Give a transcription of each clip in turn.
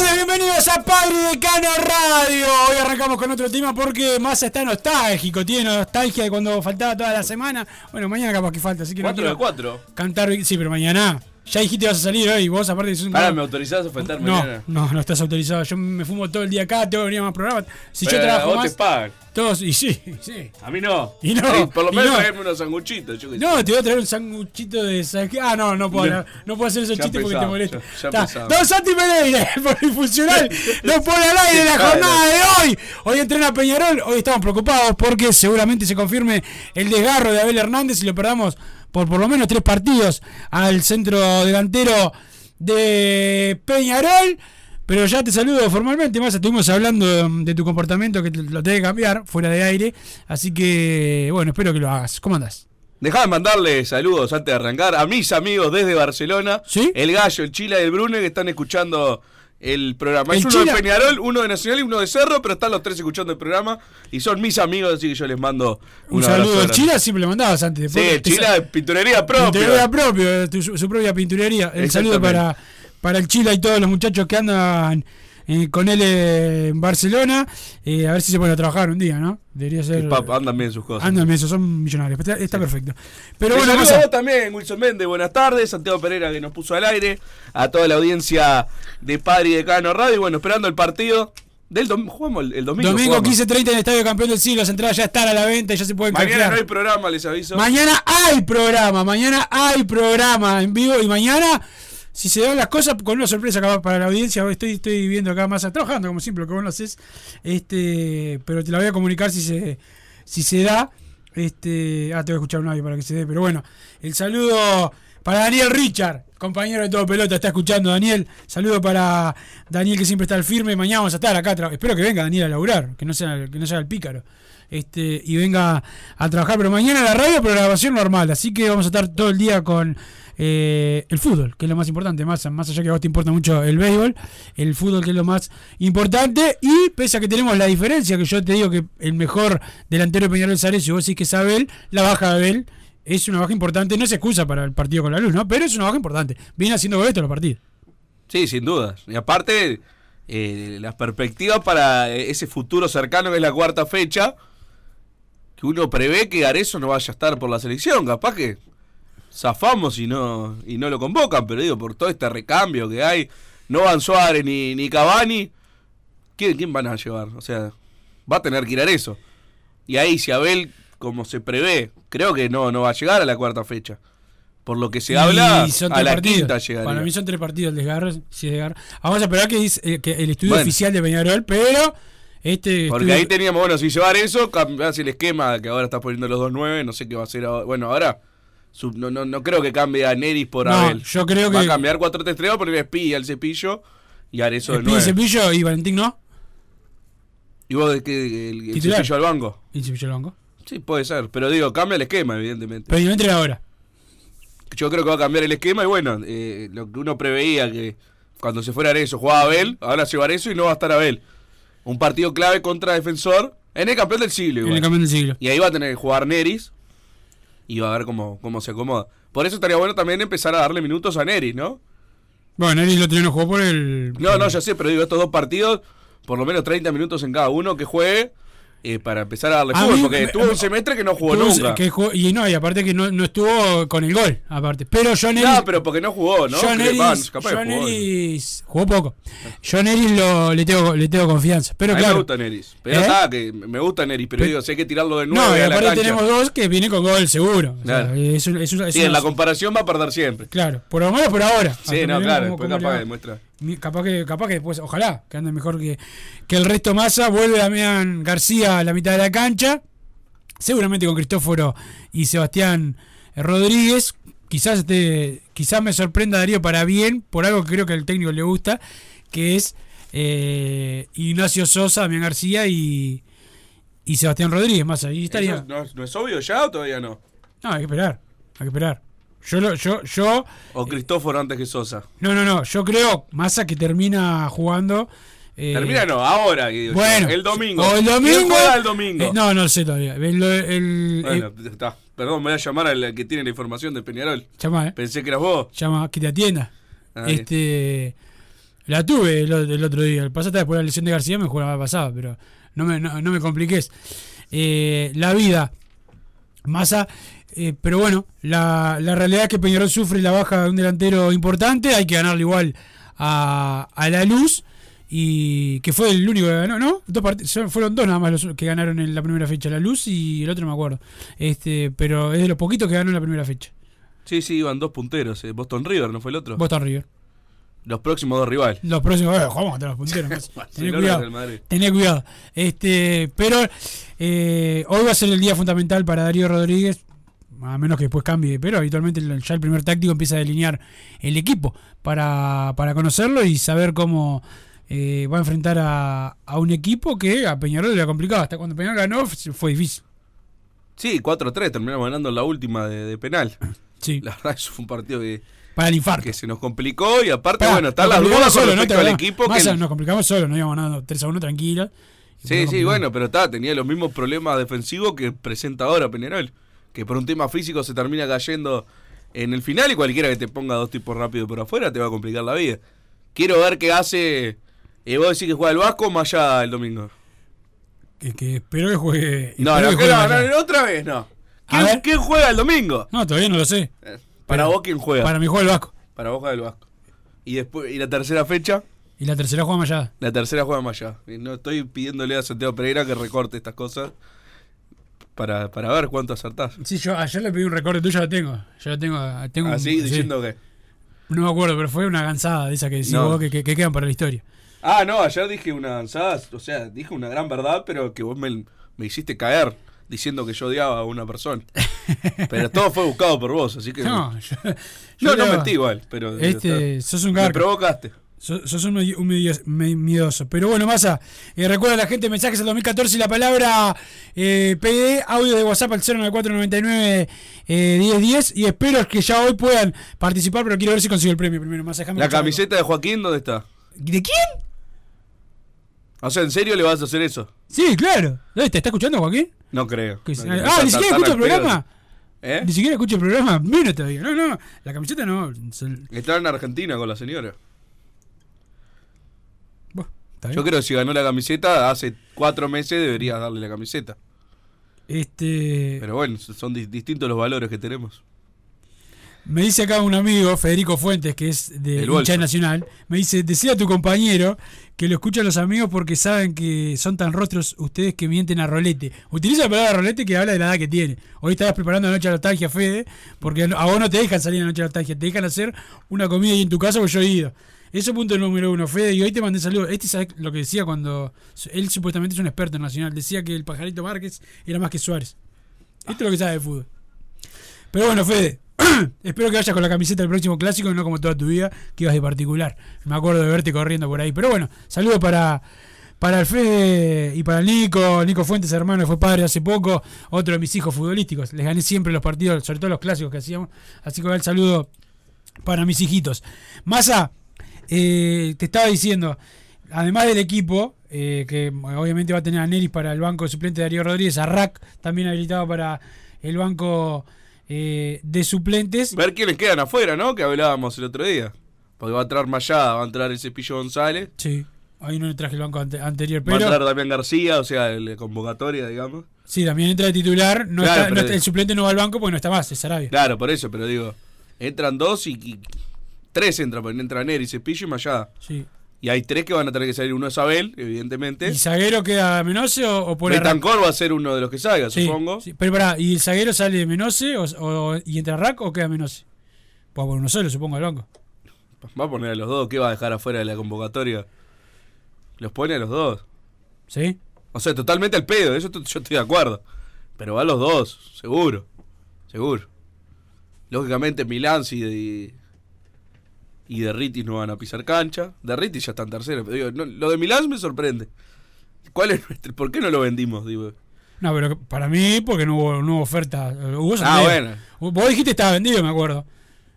Tardes, bienvenidos a Padre Decano Radio. Hoy arrancamos con otro tema porque Massa está nostálgico, tiene nostalgia de cuando faltaba toda la semana. Bueno, mañana capaz que falta, así que no Cuatro de quiero cuatro. cantar. Sí, pero mañana. Ya dijiste que vas a salir hoy, vos aparte sos un. Ahora me autorizás a faltar no, no, no estás autorizado. Yo me fumo todo el día acá, tengo que venir a más programas. Si yo trabajo vos más, te pagan. todos, y sí, sí. A mí no. Y no, Sí, por lo menos no. traerme unos sanguchitos. Yo. No, te voy a traer un sanguchito de saque. Ah, no, no puedo, No. no puedo hacer esos Ya chistes porque te molesta. ya- ya Está. empezamos. Don Santi Pereira, por no pone al aire la jornada de hoy. Hoy entrena Peñarol. Hoy estamos preocupados porque seguramente se confirme el desgarro de Abel Hernández y lo perdamos por por lo menos tres partidos al centro delantero de Peñarol. Pero ya te saludo formalmente, más estuvimos hablando de, de tu comportamiento que te- lo tenés que cambiar fuera de aire. Así que, bueno, espero que lo hagas. ¿Cómo andás? Dejá de mandarle saludos antes de arrancar a mis amigos desde Barcelona. ¿Sí? El Gallo, el Chila y el Brune que están escuchando el programa. ¿El Es uno de Peñarol, uno de Nacional y uno de Cerro, pero están los tres escuchando el programa y son mis amigos, así que yo les mando un, Un, saludo. Chila siempre lo mandabas antes. Sí, Chila pinturería propia. Pinturería propio, tu- su, su propia pinturería. El saludo para, para el Chila y todos los muchachos que andan eh, con él eh, en Barcelona. Eh, a ver si se pueden a trabajar un día, ¿no? Debería ser. Pap, andan bien sus cosas. Andan eso, son millonarios. Está, está perfecto. Pero bueno, saludo Massa, a vos también, Wilson Méndez, buenas tardes, Santiago Pereira que nos puso al aire, a toda la audiencia de Padre y Decano Radio, y bueno, esperando el partido del domingo, jugamos el, el domingo. domingo jugamos. 15.30 en el Estadio Campeón del Siglo. Las entradas ya están a la venta y ya se pueden Mañana canjear. no hay programa, les aviso. Mañana hay programa, mañana hay programa en vivo y mañana, si se dan las cosas, con una sorpresa acá para la audiencia, estoy, estoy viendo acá más trabajando como siempre, lo que vos no haces, este, pero te la voy a comunicar si se, si se da. Este, ah, te voy a escuchar un audio para que se dé, pero bueno, el saludo para Daniel Richard, compañero de todo pelota, está escuchando Daniel. Saludo para Daniel que siempre está al firme. Mañana vamos a estar acá. Espero que venga Daniel a laburar, que no sea, que no sea el pícaro. Este, y venga a trabajar, pero mañana la radio, pero la grabación normal. Así que vamos a estar todo el día con eh, el fútbol, que es lo más importante, más, más allá que a vos te importa mucho el béisbol, el fútbol que es lo más importante. Y pese a que tenemos la diferencia, que yo te digo que el mejor delantero de Peñarol es Arecio, vos decís que es Abel, la baja de Abel es una baja importante, no se excusa para el partido con la luz, ¿no? Pero es una baja importante. Viene haciendo goles todos los partidos. Sí, sin dudas. Y aparte, eh, las perspectivas para ese futuro cercano que es la cuarta fecha, que uno prevé que Arezo no vaya a estar por la selección, capaz que zafamos y no, y no lo convocan, pero digo, por todo este recambio que hay, no van Suárez ni, ni Cavani, ¿quién, ¿quién van a llevar? O sea, va a tener que ir Arezo. Y ahí si Abel, como se prevé, creo que no, no va a llegar a la cuarta fecha. Por lo que se habla, son a la partidos. quinta llegaría. Para mí son tres partidos el desgarro. desgarro. Vamos a esperar que, dice, eh, que el estudio Bueno. oficial de Peñarol, pero este Porque estudio- ahí teníamos, bueno, si llevar eso, cambiás el esquema que ahora estás poniendo los 2-9, no sé qué va a hacer ahora. Bueno, ahora sub- no, no, no creo que cambie a Neris por No, Abel. yo creo Va a cambiar 4-3-3, poner Espi al cepillo y Arezo de Espí, 9. Cepillo y Valentín no. ¿Y vos de qué? ¿El, el cepillo al banco? Y el banco. Sí, puede ser. Pero digo, cambia el esquema, evidentemente. Pero no entra ahora. Yo creo que va a cambiar el esquema y bueno, eh, lo que uno preveía que cuando se fuera Arezo jugaba Abel, ahora se va Arezo y no va a estar Abel. Un partido clave contra Defensor en el campeón del siglo. En igual. el campeón del siglo. Y ahí va a tener que jugar Neris y va a ver cómo, cómo se acomoda. Por eso estaría bueno también empezar a darle minutos a Neris, ¿no? Bueno, Neris lo día no jugó por el. No, no, ya sé, pero digo, estos dos partidos, por lo menos 30 minutos en cada uno que juegue eh, para empezar a darle A fútbol, mí porque tuvo un semestre que no jugó nunca. que jugó- y no, y aparte que no, no estuvo con el gol, aparte. Pero John Neris. No, pero porque no jugó, ¿no? John capaz que John jugó. Neris jugó poco. John Neris lo, le, tengo, le tengo confianza. Pero a claro. me gusta Neris. Pero ¿Eh? está, que me gusta Neris, pero Pe- digo, si hay que tirarlo de nuevo No, y a la aparte cancha. tenemos dos que vienen con gol seguro. O sea, Claro. es un- es un- es Sí, en la comparación va a perder siempre. Claro, por lo menos por ahora. Sí, no, claro, veamos después cómo le capaz demuestra. Capaz que, capaz que después, ojalá, que ande mejor que, que el resto Massa. Vuelve Damián García a la mitad de la cancha. Seguramente con Cristóforo y Sebastián Rodríguez. Quizás este, quizás me sorprenda Darío para bien, por algo que creo que al técnico le gusta, que es eh, Ignacio Sosa, Damián García y, y Sebastián Rodríguez. Más ahí estaría. ¿Eso no, no es obvio ya o todavía no? No, hay que esperar. Hay que esperar. Yo, lo- yo, yo O Cristóforo antes que Sosa. no, no, no. Yo creo, Massa, que termina jugando. eh, Termina no, ahora. yo. Bueno, el domingo. O el domingo. ¿Quién juega el domingo? Eh, no, no sé todavía. El, el- Bueno, eh, está. Perdón, me voy a llamar al que tiene la información de Peñarol. llama, eh. Pensé que eras vos. Llama, que te atienda. Ah, este. La tuve el, el otro día. El pasado después de la lesión de García me jugaba pasado, pero no me, no, no me compliques. Eh, la vida. Massa. Eh, pero bueno, la, la realidad es que Peñarol sufre la baja de un delantero importante. Hay que ganarle igual a, a la luz. Y que fue el único que ganó, ¿no? Dos fueron dos nada más los que ganaron en la primera fecha, la luz y el otro no me acuerdo. Este, pero es de los poquitos que ganó en la primera fecha. Sí, sí, iban dos punteros. eh, Boston River, ¿no fue el otro? Boston River. Los próximos dos rivales. Los próximos, bueno, jugamos contra los punteros. Tené cuidado. Tené cuidado. Este, pero eh, hoy va a ser el día fundamental para Darío Rodríguez. A menos que después cambie, pero habitualmente ya el primer táctico empieza a delinear el equipo para, para conocerlo y saber cómo eh, va a enfrentar a, a un equipo que a Peñarol le ha complicado. Hasta cuando Peñarol ganó fue difícil. Sí, 4-3, terminamos ganando en la última de, de penal. Sí, La verdad, eso fue un partido que, para el infarto. que se nos complicó y aparte, bueno, están las dudas solo, ¿no? Te al equipo. Más, que Nos complicamos solo, nos íbamos ganando 3 a 1 tranquila. Sí, sí, bueno, pero está, tenía los mismos problemas defensivos que presenta ahora Peñarol. Que por un tema físico se termina cayendo en el final y cualquiera que te ponga dos tipos rápido por afuera te va a complicar la vida. Quiero ver qué hace. Eh, vos decís que juega el Vasco o Maya el domingo. Que, que espero que juegue. No, no, que que juegue no, no, otra vez no. ¿Quién, juega el domingo? No, todavía no lo sé. Eh, Para Pero- vos, ¿quién juega? Para mi juego el Vasco. Para vos juega el Vasco. Y después, y la tercera fecha, Y la tercera juega Mayada. la tercera juega Maya. Y no estoy pidiéndole a Santiago Pereira que recorte estas cosas para, para ver cuánto acertás. Sí, yo ayer le pedí un recorte tuyo, ya lo tengo. Ya lo tengo. tengo un- Así, sí. diciendo que. No me acuerdo, pero fue una gansada de esa que decís No. vos que, que- que quedan para la historia. Ah, no, ayer dije una avanzada, o sea, dije una gran verdad, pero que vos me, me hiciste caer diciendo que yo odiaba a una persona. Pero todo fue buscado por vos, así que. No, yo, no, yo mentí igual, pero. Este, sos un me garca. provocaste. Sos, sos un, un miedoso. Pero bueno, Massa, eh, recuerda a la gente mensajes al 2014 y la palabra eh, PD, audio de WhatsApp al 09499 eh, 1010. Y espero que ya hoy puedan participar, pero quiero ver si consigo el premio primero. Massa, La camiseta de Joaquín, ¿dónde está? ¿De quién? O sea, ¿en serio le vas a hacer eso? Sí, claro. ¿Dónde está? ¿Está escuchando Joaquín? No creo. No, ah, ni siquiera escucha el programa. ¿Eh? Ni siquiera escucha el programa. Menos todavía. No, no. La camiseta no. Está en Argentina con la señora. Yo creo que si ganó la camiseta, hace cuatro meses deberías darle la camiseta. Este. Pero bueno, son di- distintos los valores que tenemos. Me dice acá un amigo, Federico Fuentes, que es de bolso. nacional, me dice, decía a tu compañero que lo escuchan los amigos porque saben que son tan rostros ustedes que mienten a rolete. Utiliza la palabra rolete que habla de la edad que tiene. Hoy estabas preparando la noche de nostalgia, Fede, porque a vos no te dejan salir a la noche de nostalgia, te dejan hacer una comida ahí en tu casa porque yo he ido. Eso punto número uno, Fede, y hoy te mandé saludos. Este es lo que decía cuando él supuestamente es un experto en nacional, decía que el pajarito Márquez era más que Suárez. Esto es lo que sabe de fútbol. Pero bueno, Fede, espero que vayas con la camiseta del próximo clásico y no como toda tu vida, que ibas de particular. Me acuerdo de verte corriendo por ahí. Pero bueno, saludo para, Para el Fede y para el Nico, Nico Fuentes, hermano, fue padre hace poco, otro de mis hijos futbolísticos. Les gané siempre los partidos, sobre todo los clásicos que hacíamos. Así que el saludo para mis hijitos. Massa, eh, te estaba diciendo, además del equipo, eh, que obviamente va a tener a Neris para el banco suplente de Darío Rodríguez, a Rack también habilitado para el banco eh, de suplentes. Ver quiénes quedan afuera, ¿no? Que hablábamos el otro día. Porque va a entrar Mayada, va a entrar el Cepillo González. Sí, ahí no le traje el banco ante- anterior, Va a pero entrar Damián García, o sea, el de convocatoria, digamos. sí, también entra de titular. No Claro, está- no pero- está- el suplente no va al banco porque no está más, es Sarabia. Claro, por eso, pero digo, entran dos y tres entran, entra Neri, Cepillo y Mayada. Sí. Y hay tres que van a tener que salir. Uno es Abel, evidentemente. ¿Y zaguero queda Menose o, o por Betancor va a ser uno de los que salga, Sí, supongo. sí, pero pará, ¿y el zaguero sale de Menose o, o- y entra Rack o queda Menose? Pues por uno solo, supongo, al banco. Va a poner a los dos. ¿Qué va a dejar afuera de la convocatoria? Los pone a los dos. ¿Sí? O sea, totalmente al pedo, eso yo estoy de acuerdo. Pero va a los dos, seguro. Seguro. Lógicamente Milán de, y de Ritis no van a pisar cancha. De Ritis ya está en tercero. Pero digo, no, lo de Milán me sorprende. ¿Cuál es nuestro, ¿Por qué no lo vendimos? Digo? No, pero para mí, porque no hubo, no hubo oferta. Hubo Ah, bueno. Vos dijiste estaba vendido, me acuerdo.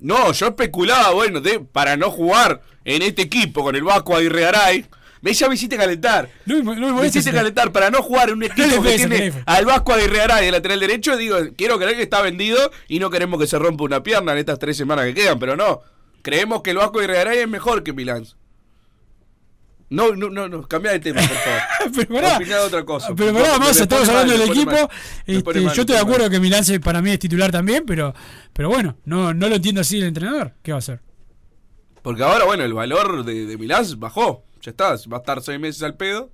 No, yo especulaba, bueno, de, para no jugar en este equipo con el Vasco Aguirre Garay. Me ya me hiciste calentar. No, no me hiciste calentar para no jugar en un equipo que tiene al Vasco Aguirre Garay de lateral derecho. Digo, quiero creer que está vendido y no queremos que se rompa una pierna en estas tres semanas que quedan, pero no. Creemos que el Vasco Aguirre Garay es mejor que Milán. No, no, no, no, cambia de tema, por favor. pero pará, Opiná de otra cosa. pero pará, más estamos hablando del equipo. mal. Este, mal, yo estoy de acuerdo mal. que Milán para mí es titular también, pero, pero bueno, no, no lo entiendo así el entrenador. ¿Qué va a hacer? Porque ahora, bueno, el valor de, de Milán bajó. Ya está, va a estar seis meses al pedo.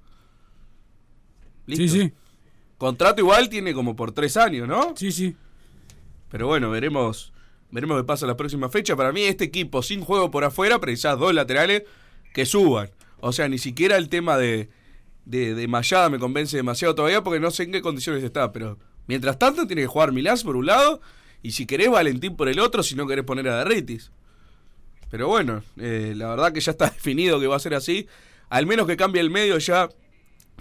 Listo. Sí, sí, Contrato igual tiene como por tres años, ¿no? sí, sí. Pero bueno, veremos veremos qué pasa la próxima fecha. Para mí, este equipo sin juego por afuera, precisás dos laterales que suban. O sea, ni siquiera el tema de, de, de Mayada me convence demasiado todavía porque no sé en qué condiciones está. Pero mientras tanto, tiene que jugar Milán por un lado y si querés Valentín por el otro, si no querés poner a Derritis. Pero bueno, eh, la verdad que ya está definido que va a ser así. Al menos que cambie el medio ya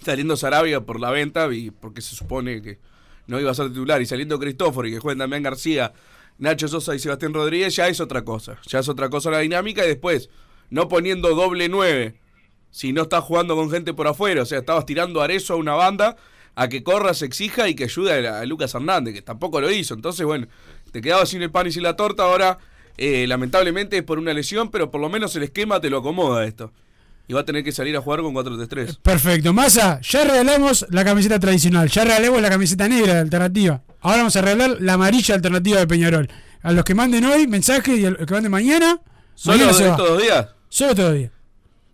saliendo Sarabia por la venta y porque se supone que no iba a ser titular y saliendo Cristóforo y que jueguen Damián García, Nacho Sosa y Sebastián Rodríguez ya es otra cosa. Ya es otra cosa la dinámica y después no poniendo doble nueve si no estás jugando con gente por afuera. O sea, estabas tirando a Arezo a una banda a que corra, se exija y que ayude a, Lucas Hernández, que tampoco lo hizo. Entonces, bueno, te quedabas sin el pan y sin la torta. Ahora, eh, lamentablemente es por una lesión, pero por lo menos el esquema te lo acomoda esto. Y va a tener que salir a jugar con 4-3-3. Perfecto. Massa, ya regalamos la camiseta tradicional, ya regalamos la camiseta negra de alternativa. Ahora vamos a regalar la amarilla alternativa de Peñarol. A los que manden hoy mensaje y a los que manden mañana, ¿Solo mañana de se va. estos dos días? Solo.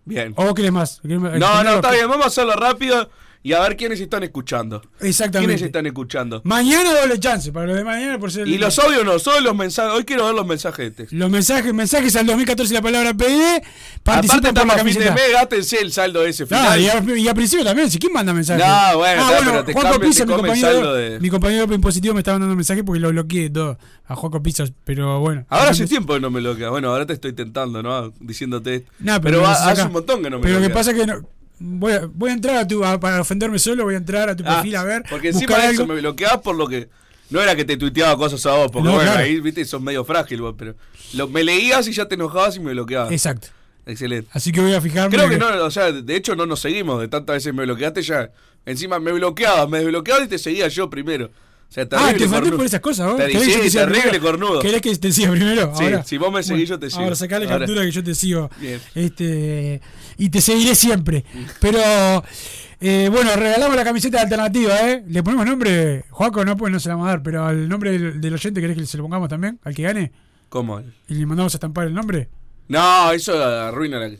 Bien. ¿O vos querés más? ¿Querés- No, no, está bien, vamos a hacerlo rápido y a ver quiénes están escuchando. Exactamente. ¿Quiénes están escuchando? Mañana doble chance para los de mañana por ser Y los audios no, solo los mensajes. Hoy quiero ver los mensajes de texto. los mensajes, mensajes al 2014 la palabra PD, Aparte la a fin de mes, gástense el saldo ese No, final. y, a, y a principio también, si quién manda mensajes. No, bueno, está, pero te Juaco cambian, Pizza, te mi compañero, de- mi compañero impositivo me estaba mandando mensajes porque lo bloqueé todo a Juaco Pizza, pero bueno. Ahora hace tiempo que no me lo queda. Bueno, ahora te estoy tentando, ¿no? Diciéndote. No, pero pero hace un montón que no me Pero lo que pasa es que no- voy, a, voy a entrar a tu. a- para ofenderme solo, voy a entrar a tu Ah, perfil a ver. Porque encima de eso me bloqueabas por lo que. No era que te tuiteaba cosas a vos, porque No, bueno, claro. ahí, viste, sos medio frágil vos, pero. Lo, me leías y ya te enojabas y me bloqueabas. Exacto. Excelente. Así que voy a fijarme. Creo que no, o sea, de hecho no nos seguimos, de tantas veces me bloqueaste ya. Encima me bloqueabas, me desbloqueabas y te seguía yo primero. O sea, Ah, te cornudo. por esas cosas, vos. Te- ¿Querés que sí, te siga terrible primero? cornudo. ¿Querés que te siga primero? Sí, Ahora, si vos me seguís, yo te sigo. Ahora sacale Ahora. captura que yo te sigo. Bien. Este, y te seguiré siempre. Pero, eh, bueno, regalamos la camiseta alternativa, ¿eh? Le ponemos nombre, Juaco, no, pues no se la vamos a dar, pero al nombre del, del oyente, ¿querés que se lo pongamos también? Al que gane. ¿Cómo? Y le mandamos a estampar el nombre. No, eso arruina la.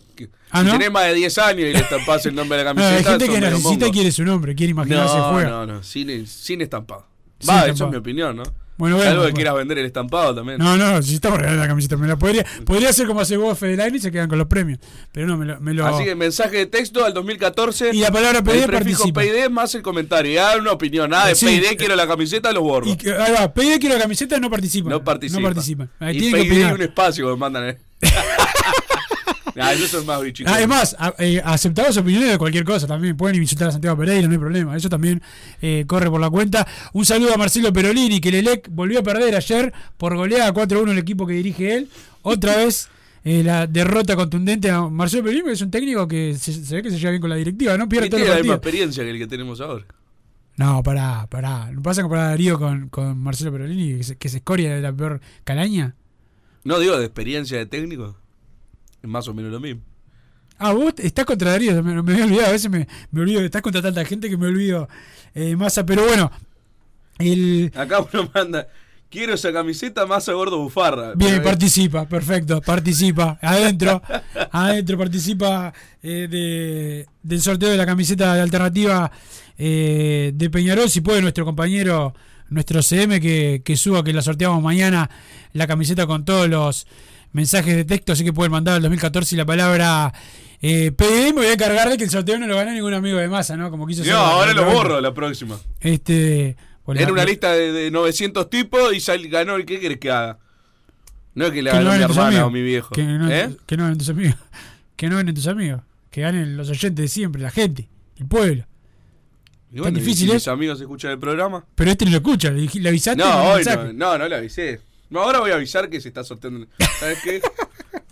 Ah, si ¿no? tenés más de 10 años y le estampás el nombre de la No, camiseta. hay gente que necesita quiere su nombre, quiere imaginarse No, juego. no, no, sin, sin estampado. Va, eso estampado. es mi opinión, ¿no? Bueno, bueno, Algo que bueno. quieras vender el estampado también. No, no, necesitamos regalar la camiseta. Me la podría, podría ser como hace vos, Federline, y se quedan con los premios. Pero no, me lo. Me lo Así que mensaje de texto al 2014. Y la palabra PD el prefijo participa. PD más el comentario. Y una opinión. Nada de Sí. PD, quiero la camiseta, los borro. y ahí va, PD quiero la camiseta, no participa. no participa. No participa. Ahí y tienen que un espacio que me mandan. eh. Ah, esos son más bichicos. Además, a- eh, aceptamos opiniones de cualquier cosa también. Pueden insultar a Santiago Pereira, no hay problema. Eso también eh, corre por la cuenta. Un saludo a Marcelo Perolini, que el ELEC volvió a perder ayer por goleada 4-1 el equipo que dirige él. Otra vez eh, la derrota contundente a Marcelo Perolini, que es un técnico que se, se ve que se lleva bien con la directiva, ¿no? Pierde Y todos tiene la misma experiencia que el que tenemos ahora. No, pará, pará. ¿No pasa a comparar a Darío con, con Marcelo Perolini, que se, que se escoria de la peor calaña? No digo de experiencia de técnico. Más o menos lo mismo. Ah, vos estás contra Darío, me, me había olvidado, a veces me, me olvido, estás contra tanta gente que me olvido eh, Massa, pero bueno, el... Acá uno manda. Quiero esa camiseta más a gordo bufarra. Bien, participa, perfecto, participa, adentro, adentro participa eh, de, del sorteo de la camiseta de alternativa eh, de Peñarol, si puede nuestro compañero, nuestro CM que, que suba, que la sorteamos mañana, la camiseta con todos los mensajes de texto, así que pueden mandar al 2014 y la palabra eh, PDM, me voy a encargar de que el sorteo no lo gane ningún amigo de masa, ¿no? Como quiso No, ahora lo borro la próxima. Este, Era la- una lista de, de 900 tipos y sal- ganó el que querés que haga. No es que le que no ganó mi hermana amigos. o mi viejo. Que no, ¿Eh? que no ganen tus amigos. Que no ganen tus amigos. Que ganen los oyentes de siempre, la gente, el pueblo. Y bueno, difícil, ¿y si ¿eh? mis amigos escuchan el programa? Pero este no lo escucha, le, avisaste. No, hoy no, no, no le avisé. No, ahora voy a avisar que se está sorteando. ¿Sabes qué?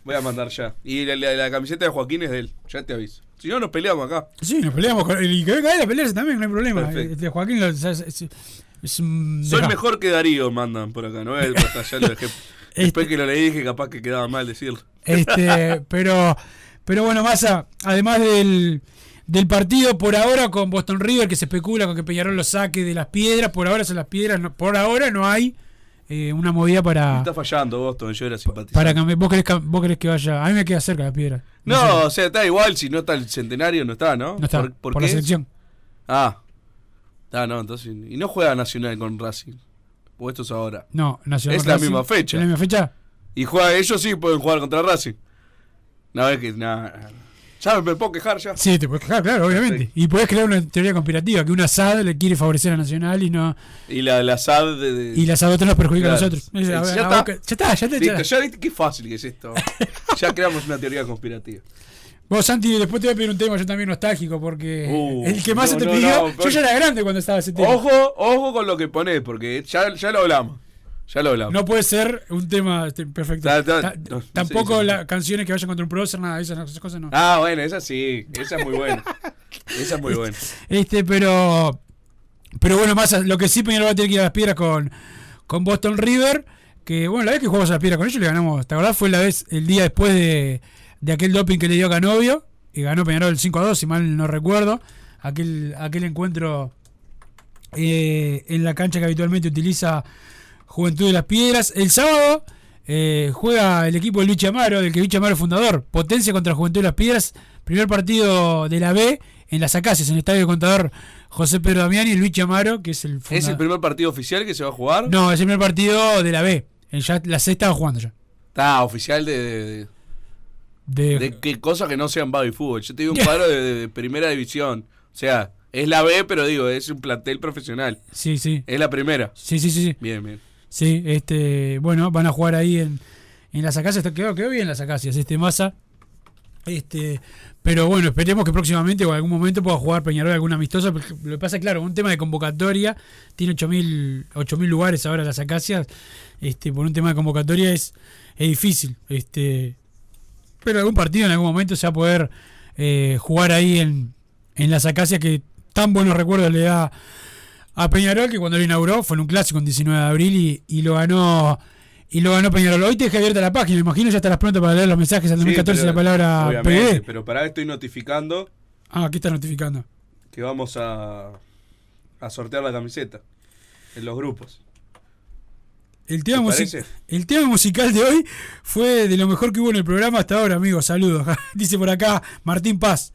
Voy a mandar ya. Y la, la- la camiseta de Joaquín es de él. Ya te aviso. Si no, nos peleamos acá. Sí, nos peleamos con Y que venga él a pelearse también, no hay problema. Este, Joaquín lo- es, es-. Soy mejor que Darío, mandan por acá. No es ya lo dejé. Después que lo leí dije capaz que quedaba mal decirlo. Este, pero, pero bueno, Massa, además del, del partido, por ahora con Boston River, que se especula con que Peñarol lo saque de las piedras, por ahora son las piedras, no- por ahora no hay eh, una movida para, Está fallando Boston, yo era simpatizante. para cambiar. ¿Vos querés, vos querés que vaya? A mí me queda cerca la piedra. No, sé. o sea, está igual. Si no está el centenario, no está, ¿no? no está, ¿Por, por, por la selección. Ah. Ah, no, entonces. Y no juega Nacional con Racing. Pues esto es ahora. No, Nacional Es con la Racing. misma fecha. ¿Es la misma fecha? Y juega, ellos sí pueden jugar contra Racing. No, es que. Ya me puedo quejar ya. Sí, te puedes quejar, claro, obviamente. Perfecto. Y podés crear una teoría conspirativa, que un asado le quiere favorecer a Nacional y no Y la, la SAD de. de- y la asado nos perjudica a nosotros. Sí, ya está. ya está, ya está. ya Listo, está. ya viste qué fácil que es esto. ya creamos una teoría conspirativa. Vos, Santi, después te voy a pedir un tema yo también nostálgico, porque Uh, el que más no, se te no, pidió, no, yo ya era grande cuando estaba ese tema. Ojo, ojo con lo que pones, porque ya, ya lo hablamos. Ya lo hablamos. No puede ser un tema este, perfecto. Ta- ta- Ta- no, tampoco sí, sí. las canciones que vayan contra un prócer, nada, esas, esas cosas no. Ah, bueno, esa sí. Esa es muy buena. Esa es muy buena. Este, pero. Pero bueno, más lo que sí Peñarol va a tener que ir a las piedras con, con Boston River. Que bueno, la vez que jugamos a las piedras con ellos le ganamos. ¿Te acordás? Fue la vez, el día después de, de aquel doping que le dio a Canovio. Y ganó Peñarol 5 a 2, si mal no recuerdo. Aquel, aquel encuentro eh, en la cancha que habitualmente utiliza Juventud de las Piedras. El sábado eh, juega el equipo de Luis Amaro, del que Luis Amaro es fundador. Potencia contra Juventud de las Piedras. Primer partido de la B en las Acacias, en el estadio del contador José Pedro Damiani y Luis Amaro, que es el ¿Es fundador. el primer partido oficial que se va a jugar? No, es el primer partido de la B. Eh, Ya, la C estaba jugando ya. Está oficial de, de, De, de qué cosa que no sean baby fútbol. Yo te digo un cuadro de, de- de primera división. O sea, es la B, pero digo, es un plantel profesional. Sí, sí. Es la primera. Sí, sí, sí, sí. Bien, bien. Sí, este, bueno, van a jugar ahí en, en las acacias. Quedó, quedó bien las acacias, este Massa. Este, pero bueno, esperemos que próximamente o en algún momento pueda jugar Peñarol alguna amistosa. Lo que pasa claro, un tema de convocatoria, tiene 8.000 8000 lugares ahora las acacias. Este, por un tema de convocatoria es, es difícil. Este, pero algún partido en algún momento se va a poder eh, jugar ahí en, en las acacias que tan buenos recuerdos le da a Peñarol que cuando lo inauguró fue en un clásico en 19 de abril y, y lo ganó y lo ganó Peñarol. Hoy te dejé abierta la página, me imagino ya estarás pronto para leer los mensajes al 2014 Sí, la palabra PD. Pero para esto estoy notificando Ah, aquí está notificando. que vamos a, a sortear la camiseta en los grupos. El tema, el tema musical de hoy fue de lo mejor que hubo en el programa hasta ahora, amigos. Saludos. Dice por acá Martín Paz.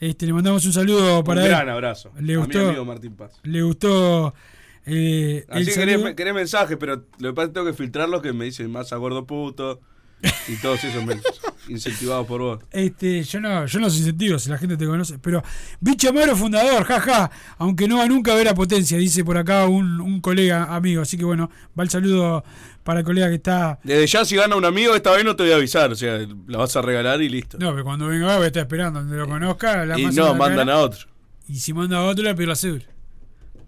Este, le mandamos un saludo para un él. gran abrazo. Le a gustó- mi amigo Martín Paz. Le gustó eh, Así saludo. querés, mensajes, pero lo que pasa es que tengo que filtrarlos que me dicen más a gordo puto y todos esos incentivados por vos. Este, yo no, yo no soy incentivo si la gente te conoce. Pero Bicho Amaro, fundador, jaja. Aunque no va nunca a ver a potencia, dice por acá un, un colega amigo. Así que bueno, va el saludo para el colega que está. Desde ya, si gana un amigo, esta vez no te voy a avisar. O sea, la vas a regalar y listo. No, pero cuando venga voy a estar esperando, donde lo conozca. La y no, mandan cara, a otro. Y si manda a otro, le pido la cédula.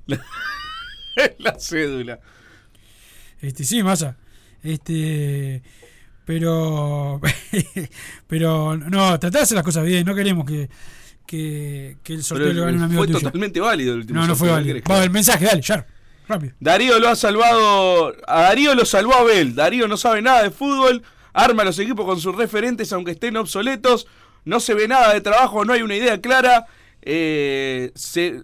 la cédula. Este, sí, masa. Este. Pero. pero no, tratá de hacer las cosas bien. No queremos que, que, que el sorteo lo gane un amigo fue tuyo. totalmente válido el último No, no fue válido. ¿qué querés que Va, el mensaje, dale, ya. Darío lo ha salvado. A Darío lo salvó Abel. Darío no sabe nada de fútbol. Arma los equipos con sus referentes, aunque estén obsoletos. No se ve nada de trabajo, no hay una idea clara. Eh, se,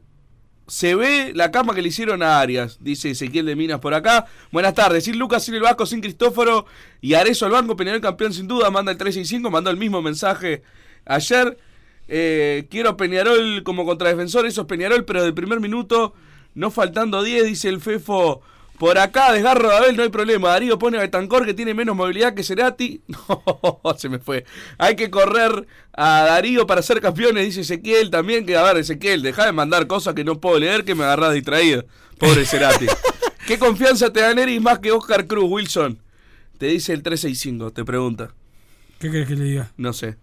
se ve la cama que le hicieron a Arias, dice Ezequiel de Minas por acá. Buenas tardes, sin Lucas, sin el Vasco, sin Cristóforo y Arezo al banco, Peñarol campeón sin duda, manda el 365, mandó el mismo mensaje ayer. Eh, quiero a Peñarol como contradefensor, eso es Peñarol, pero del primer minuto, no faltando 10, dice el Fefo. Por acá, desgarro de Abel, no hay problema. Darío pone a Betancor que tiene menos movilidad que Cerati. No, se me fue. Hay que correr a Darío para ser campeones, dice Ezequiel también. Que a ver, Ezequiel, deja de mandar cosas que no puedo leer que me agarras distraído. Pobre Cerati. ¿Qué confianza te da Neris más que Oscar Cruz, Wilson? Te dice el 365, te pregunta. ¿Qué querés que le diga? No sé.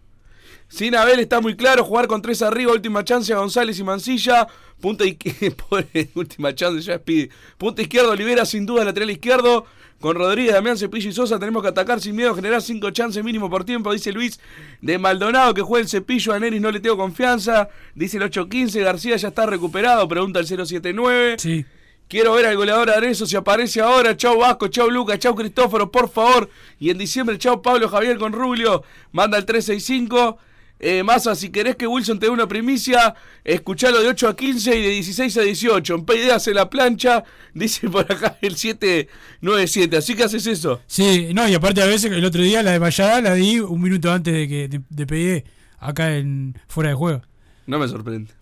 Sin Abel está muy claro, jugar con tres arriba, última chance a González y Mancilla, punta izquierda, última chance, ya pide. Punta izquierda, Olivera sin duda, lateral izquierdo, con Rodríguez, Damián, Cepillo y Sosa, tenemos que atacar sin miedo, generar cinco chances mínimo por tiempo, dice Luis de Maldonado, que juega el Cepillo, a Neris no le tengo confianza, dice el 815, García ya está recuperado, pregunta el 079. Sí. Quiero ver al goleador Arezo si aparece ahora. Chau Vasco, chau Lucas, chau Cristóforo, por favor. Y en diciembre, chau Pablo Javier con Rubio. Manda el 365. Eh, Massa, si querés que Wilson te dé una primicia, escuchalo de 8 a 15 y de 16 a 18. En PID hace la plancha, dice por acá el 797. Así que haces eso. Sí, no, y aparte a veces el otro día la de Vallada la di un minuto antes de que de, de acá en fuera de juego. No me sorprende.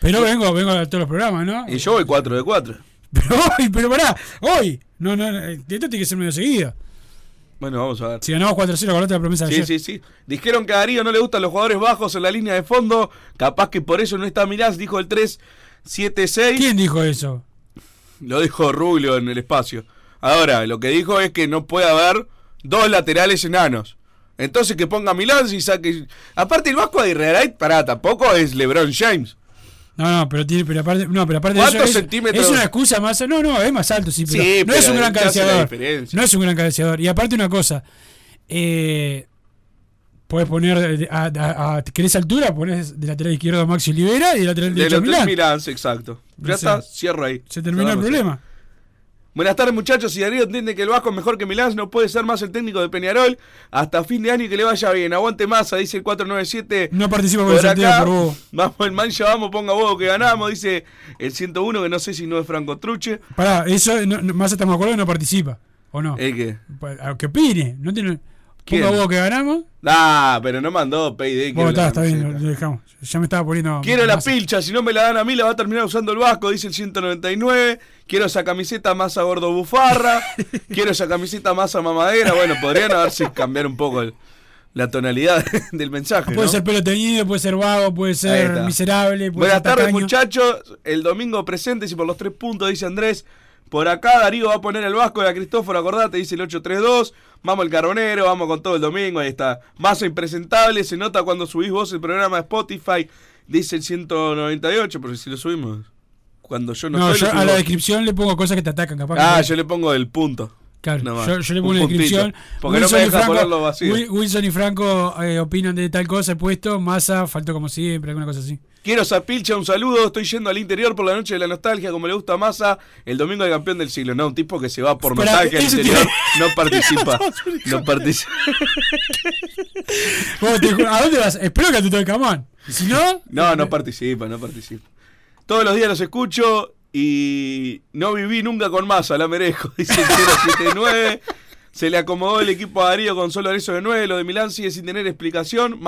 Pero vengo, vengo a todos los programas, ¿no? Y yo voy 4 de 4. Pero hoy, pero pará, hoy. No, no, no, esto tiene que ser medio seguido. Bueno, vamos a ver. Si ganamos 4-0 con otra promesa de Sí, ayer. sí, sí. Dijeron que a Darío no le gustan los jugadores bajos en la línea de fondo. Capaz que por eso no está Mirás, dijo el 376. ¿Quién dijo eso? Lo dijo Rubio en el espacio. Ahora, lo que dijo es que no puede haber dos laterales enanos. Entonces que ponga Milán y saque. Aparte, el Vasco de Herrera, pará, tampoco es LeBron James. No, no, pero tiene, pero aparte, no, pero aparte de ¿Cuántos eso es, centímetros? es una excusa más, no, no, es más alto, sí, pero Sí, no es un gran cabeceador. No es un gran cabeceador. Y aparte una cosa, eh, puedes poner a, a- a- ¿querés altura? Pones de lateral izquierdo a Maxi Olivera y de lateral De derecho a los Milán. Milán, exacto. Ya O sea, está, cierro ahí. Se terminó el problema. Buenas tardes muchachos, si Darío entiende que el Vasco es mejor que Milán, no puede ser más el técnico de Peñarol. Hasta fin de año y que le vaya bien. Aguante masa, dice el 497. No participa con el sorteo por vos. vamos, el mancha, vamos, ponga vos que ganamos, dice el 101, que no sé si no es Franco Truche. Pará, eso, no, no- más estamos de acuerdo que no participa, ¿o no? ¿El qué? Que opine, no tiene... ¿Quién? Vos que ganamos. Ah, pero no mandó Payday. Bueno, está, está bien, lo dejamos. Ya me estaba poniendo... Quiero la masa. pilcha, si no me la dan a mí la va a terminar usando el Vasco, dice el 199. Quiero esa camiseta masa gordo bufarra. Quiero esa camiseta masa mamadera. Bueno, podrían haberse cambiar un poco el- la tonalidad del mensaje. Puede ¿no? ser pelo teñido, puede ser vago, puede ser miserable, puede Buenas ser tardes, muchachos. El domingo presentes y por los tres puntos, dice Andrés. Por acá Darío va a poner el Vasco de a Cristóforo, acordate, dice el 832. Vamos el carbonero, vamos con todo el domingo, ahí está. Vaso impresentable, se nota cuando subís vos el programa de Spotify, dice el 198, porque si lo subimos. Cuando yo no, No, yo lo a la descripción le pongo cosas que te atacan, capaz. Ah, que- yo le pongo el punto. Claro, yo, yo le pongo puntito, descripción. porque no me y deja ponerlo vacío. Wil- Wilson y Franco eh, opinan de tal cosa, he puesto. Massa, faltó como siempre, alguna cosa así. Quiero Zapilcha, un saludo. Estoy yendo al interior por la noche de la nostalgia, como le gusta a Massa. El domingo del campeón del siglo. No, un tipo que se va por Pará, nostalgia al interior. tiene- No participa. No participa. Te ¿A dónde vas? Espero que a Tutankamón. Si no. No, no participa, no participa. Todos los días los escucho y no viví nunca con Massa, la merezco. Dice el 079. Se le acomodó el equipo a Darío con solo eso de 9. Lo de Milán sigue sin tener explicación.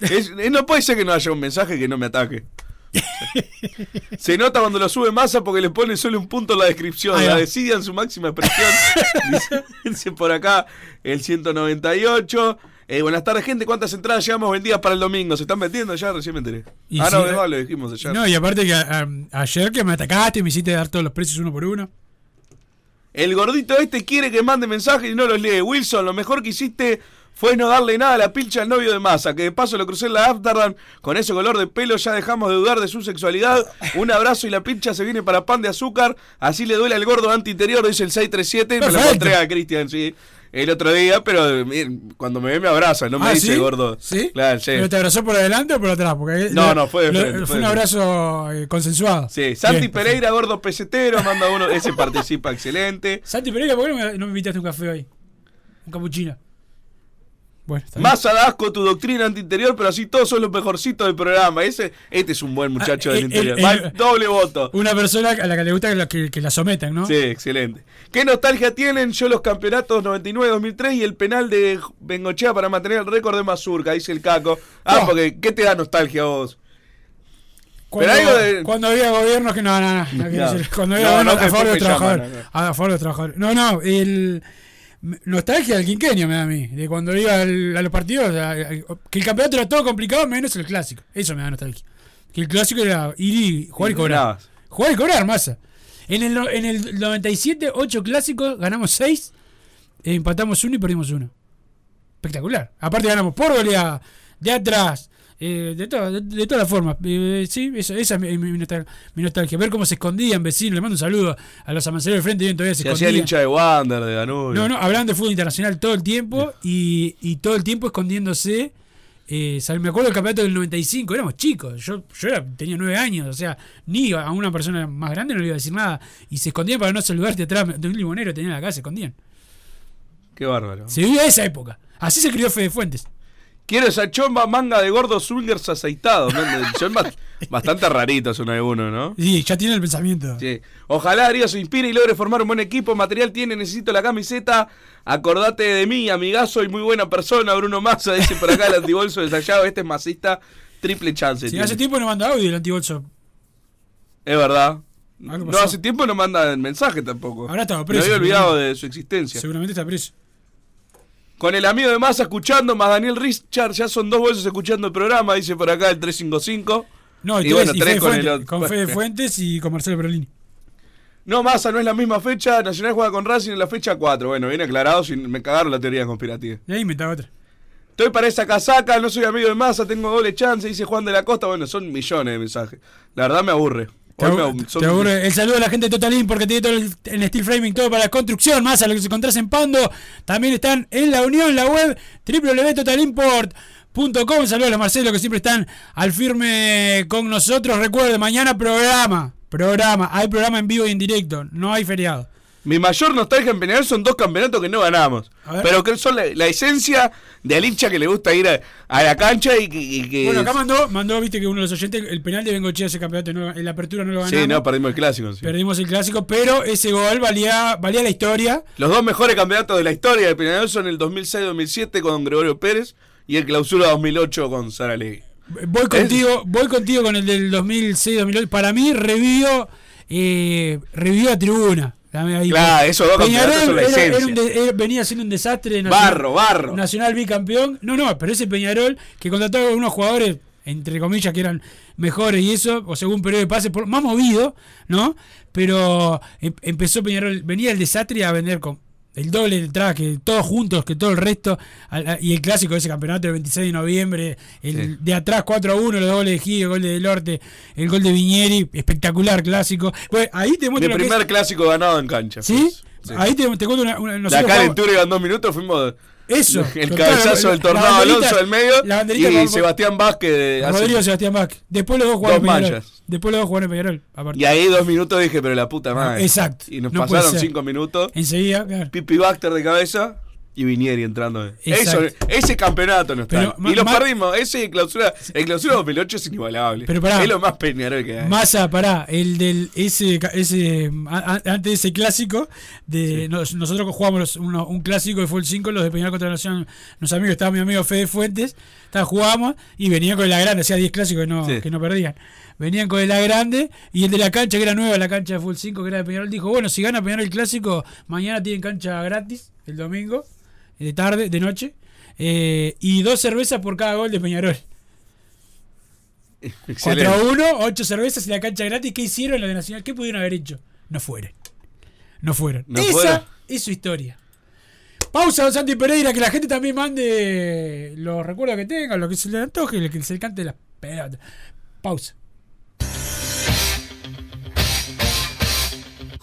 Es- eh, no puede ser que no haya un mensaje que no me ataque. Se nota cuando lo sube Massa porque le pone solo un punto en la descripción. La va. decidia en su máxima expresión. dice por acá el 198. Eh, buenas tardes, gente. ¿Cuántas entradas llevamos vendidas para el domingo? ¿Se están metiendo ya? Recién me enteré. Y ah, sí, no, no, lo dijimos ayer. No, y aparte que a- a- ayer que me atacaste y me hiciste dar todos los precios uno por uno. El gordito este quiere que mande mensajes y no los lee. Wilson, lo mejor que hiciste fue no darle nada a la pilcha al novio de masa, que de paso lo crucé en la Amsterdam. Con ese color de pelo ya dejamos de dudar de su sexualidad. Un abrazo y la pilcha se viene para pan de azúcar. Así le duele al gordo anti-interior, dice el 637. Me lo Perfecto. encontré a Cristian, sí. El otro día, pero eh, cuando me ve me abraza, no me Ah, dice ¿sí? gordo. ¿Sí? Claro, sí. ¿Pero te abrazó por adelante o por atrás? Porque No, no, fue de frente, Fue fue un abrazo eh, consensuado. Sí, Santi Bien, Pereira, gordo pesetero, manda uno. Ese participa excelente. Santi Pereira, ¿por qué no me, no me invitaste un café hoy? Un capuchino. Bueno. Más a asco tu doctrina anti-interior, pero así todos son los mejorcitos del programa. Ese, este es un buen muchacho Ah, del el- interior. el- Va, el- doble voto. Una persona a la que le gusta que la, que, que la sometan, ¿no? Sí, excelente. ¿Qué nostalgia tienen? Yo los campeonatos 99-2003 y el penal de Bengochea para mantener el récord de Mazurca, dice el Caco. Ah, porque ¿qué te da nostalgia a vos? Cuando, Pero algo de- cuando había gobiernos que no, no, no, no No. cuando había No, gobiernos no, que a favor de los trabajadores. No, no, el nostalgia del quinquenio me da a mí, de cuando iba al- a los partidos, a- a- que el campeonato era todo complicado menos el clásico. Eso me da nostalgia. Que el clásico era ir y jugar y, Y cobrar. ganabas. Jugar y cobrar, masa. En el, en el 97, 8 clásicos, ganamos 6, empatamos uno y perdimos uno. Espectacular. Aparte ganamos por goleada, de atrás, eh, de, todas de, de todas las formas. Eh, sí, eso- esa es mi, mi- mi nostal- mi nostalgia. Ver cómo se escondían vecinos. Le mando un saludo a los amanceros del frente. y todavía se Se hacía el escondían. hincha de Wander, de Danubio. No, no, hablaban de fútbol internacional todo el tiempo y, y todo el tiempo escondiéndose. Eh, me acuerdo del campeonato del 95, éramos chicos, yo, yo era- tenía nueve años, o sea, ni a una persona más grande no le iba a decir nada. Y se escondían para no saludarte atrás de un limonero tenía acá, se escondían. Qué bárbaro. Se vivía esa época. Así se crió Fede Fuentes. Quiero esa chomba manga de gordos swingers aceitados. ¿no? Son ba- bastante raritos uno de uno, ¿no? Sí, ya tiene el pensamiento. Sí. Ojalá Darío se inspire y logre formar un buen equipo. Material tiene, necesito la camiseta. Acordate de mí, amigazo y muy buena persona. Bruno Massa dice por acá el antibolso desayado. Este es masista, triple chance. Si tiene. hace tiempo no manda audio el antibolso. Es verdad. No, hace tiempo no manda mensaje tampoco. Ahora estaba Me preso, había olvidado de su existencia. Seguramente está preso. Con el amigo de Massa escuchando, más Daniel Richard, ya son dos bolsos escuchando el programa, dice por acá el 355. No, y, Y bueno, y tres Fede con el Fuentes, otro. con Bueno. Fede Fuentes y con Marcelo Perolini. No, Massa, no es la misma fecha. Nacional juega con Racing en la fecha 4. Bueno, bien aclarado, sin, me cagaron la teoría conspirativa. Y ahí inventaba otra. Estoy para esa casaca, no soy amigo de Massa, tengo doble chance, dice Juan de la Costa. Bueno, son millones de mensajes. La verdad me aburre. Te, te. El saludo a la gente de Totalin porque tiene todo el, steel framing, todo para la construcción, más a lo que se encontrás en Pando. También están en la unión, la web www.totalimport.com. Saludos a Marcelo que siempre están al firme con nosotros. Recuerde, mañana programa. Programa. Hay programa en vivo y en directo. No hay feriado. Mi mayor nostalgia en Peñarol son dos campeonatos que no ganamos. Pero que son la, la esencia del hincha que le gusta ir a, a la cancha y que. y que- Bueno, acá mandó, mandó, viste que uno de los oyentes, el penal de Bengochea ese campeonato, no- en la apertura no lo ganamos. Sí, no, perdimos el clásico. sí. Perdimos el clásico, pero ese gol valía, valía la historia. Los dos mejores campeonatos de la historia de Peñarol son el 2006-2007 con Gregorio Pérez y el clausura 2008 con Sara Legui. Voy contigo, voy contigo con el del 2006-2008. Para mí revivió, eh, revivió a tribuna. Ahí. Claro, esos dos Peñarol son la era- era esencia. un de- era- venía siendo un desastre. Barro, barro. Nacional bicampeón. No, no, pero ese Peñarol que contrató a unos jugadores, entre comillas, que eran mejores y eso, o según periodo de pase, por, más movido, ¿no? Pero em- empezó Peñarol, venía el desastre a vender con el doble detrás, que todos juntos, que todo el resto, y el clásico de ese campeonato del 26 de noviembre, el Sí. de atrás 4 a 1, los goles de Gil, el gol de Delorte, el gol de Viñeri, espectacular clásico. Pues ahí te muestro que primer es- clásico ganado en cancha. ¿Sí? pues. Sí. Ahí te, te cuento una, una La Turriga en dos minutos fuimos Eso. el cabezazo del tornado Alonso del medio y con- Sebastián Vázquez de hace- Rodrigo Sebastián Bach. Después los dos jugaron Dos en Peñarol. Después los dos jugaron en Peñarol. aparte. y ahí dos minutos dije, pero la puta madre. Exacto. Y nos No pasaron cinco minutos. Enseguida, claro. Pipi Baxter de cabeza y Vinieri entrando. Eso, ese campeonato no está. Y lo ma- perdimos. Ese clausura, el clausura 2008 es inigualable. Pero pará. es lo más Peñarol que hay. Massa, pará, el del ese ese a- antes de ese clásico de nos- nosotros jugamos los- uno- un clásico que fue el 5 los de Peñarol contra Nación, los amigos estaba mi amigo Fede Fuentes, estaba jugamos y venían con la grande, hacía 10 clásicos que no Sí. que no perdían. Venían con la grande y el de la cancha que era nueva, la cancha de Full 5 que era de Peñarol dijo, "Bueno, si gana Peñarol el clásico, mañana tienen cancha gratis el domingo de tarde, de noche." Eh, y dos cervezas por cada gol de Peñarol. 4 Excelente. a 1, 8 cervezas y la cancha gratis. ¿Qué hicieron los de Nacional? ¿Qué pudieron haber hecho? No fueron. No fueron. No Esa fueron. es su historia. Pausa, don Santi Pereira, que la gente también mande los recuerdos que tenga, lo que se le antoje, lo que se le cante las pelotas. Pausa.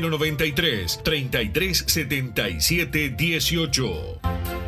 093 3377 18.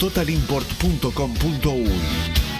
www.totalimport.com.uy.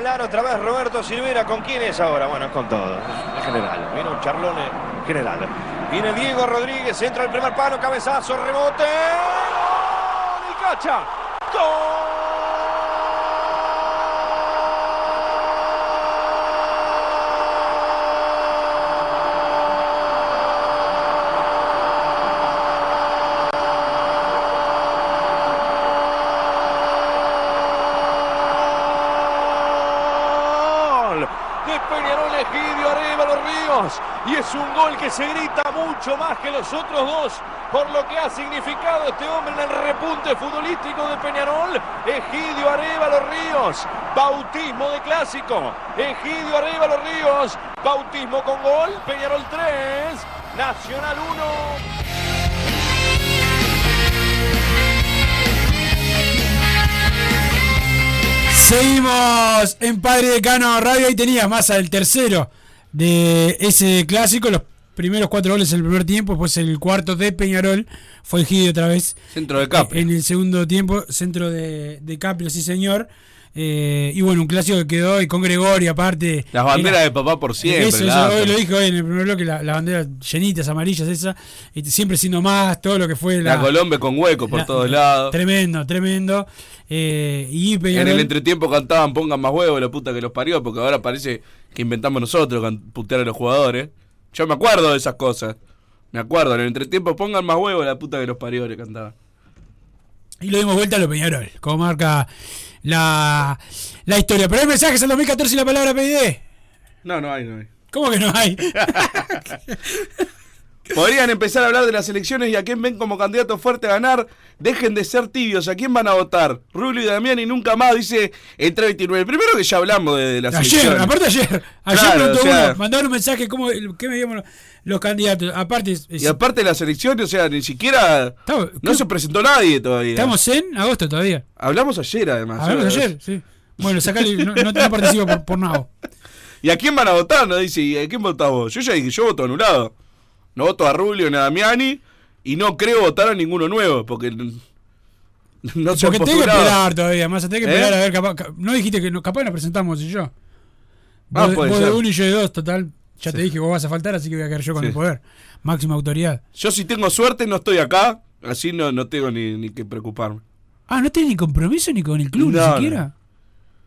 Otra vez Roberto Silvera, ¿con quién es ahora? Bueno, es con todos, en general. Viene un charlón en general. Viene Diego Rodríguez, entra el primer palo, cabezazo, rebote. ¡Gol! ¡Y cacha! Peñarol arriba los Ríos y es un gol que se grita mucho más que los otros dos por lo que ha significado este hombre en el repunte futbolístico de Peñarol. Egidio Arevalo Ríos, bautismo de clásico. Egidio Arevalo Ríos, bautismo con gol. Peñarol 3, Nacional 1. Seguimos en Padre Decano Radio. Ahí tenía Massa el tercero de ese clásico. Los primeros cuatro goles en el primer tiempo. Después el cuarto de Peñarol. Fue Gidio otra vez. Centro de Capri. En el segundo tiempo, centro de, de Capri, sí señor. Eh, y bueno, un clásico que quedó y con Gregorio aparte. Las banderas de papá por siempre. Eso, eso, hoy lo dije hoy en el primer bloque, la, la bandera llenitas, amarillas, esa, y siempre siendo más, todo lo que fue La, la, Colombia con hueco por la- todos lados. Tremendo, tremendo. Eh, y En el entretiempo cantaban pongan más huevos la puta que los parió, porque ahora parece que inventamos nosotros putear a los jugadores. Yo me acuerdo de esas cosas. Me acuerdo, en el entretiempo pongan más huevos la puta que los parió, le cantaban. y lo dimos vuelta a lo Peñarol, como marca la, la historia. Pero hay mensajes al 2014 y la palabra PID. No, no hay, no hay. ¿Cómo que no hay? Podrían empezar a hablar de las elecciones y a quién ven como candidato fuerte a ganar. Dejen de ser tibios. ¿A quién van a votar? Rubio y Damián y nunca más, dice entre 29. Primero que ya hablamos de, de las Ayer, elecciones. aparte ayer. Ayer Claro, preguntó o sea- uno, mandaron un mensaje, ¿cómo, ¿qué me dieron los, candidatos? Aparte, es- Y aparte de las elecciones, o sea, ni siquiera. no se presentó nadie todavía. estamos en agosto todavía. Hablamos ayer, además. Hablamos ayer, sí. Bueno, sacale, no, no, no participo por, por nada. ¿Y a quién van a votar? No dice, ¿y a quién votás vos? Yo ya dije, yo voto anulado. No voto a Rubio ni a Damiani y no creo votar a ninguno nuevo, porque no se Porque tengo que esperar todavía, más tengo que ¿Eh? esperar a ver, capaz, ca- no dijiste que no, capaz nos presentamos y yo. Ah, Vos, de uno y yo de dos, total. Ya te dije vos vas a faltar, así que voy a quedar yo con Sí. el poder. Máxima autoridad. Yo si tengo suerte no estoy acá, así no, no tengo ni, ni que preocuparme. Ah, no tenés ni compromiso ni con el club, No, ni siquiera.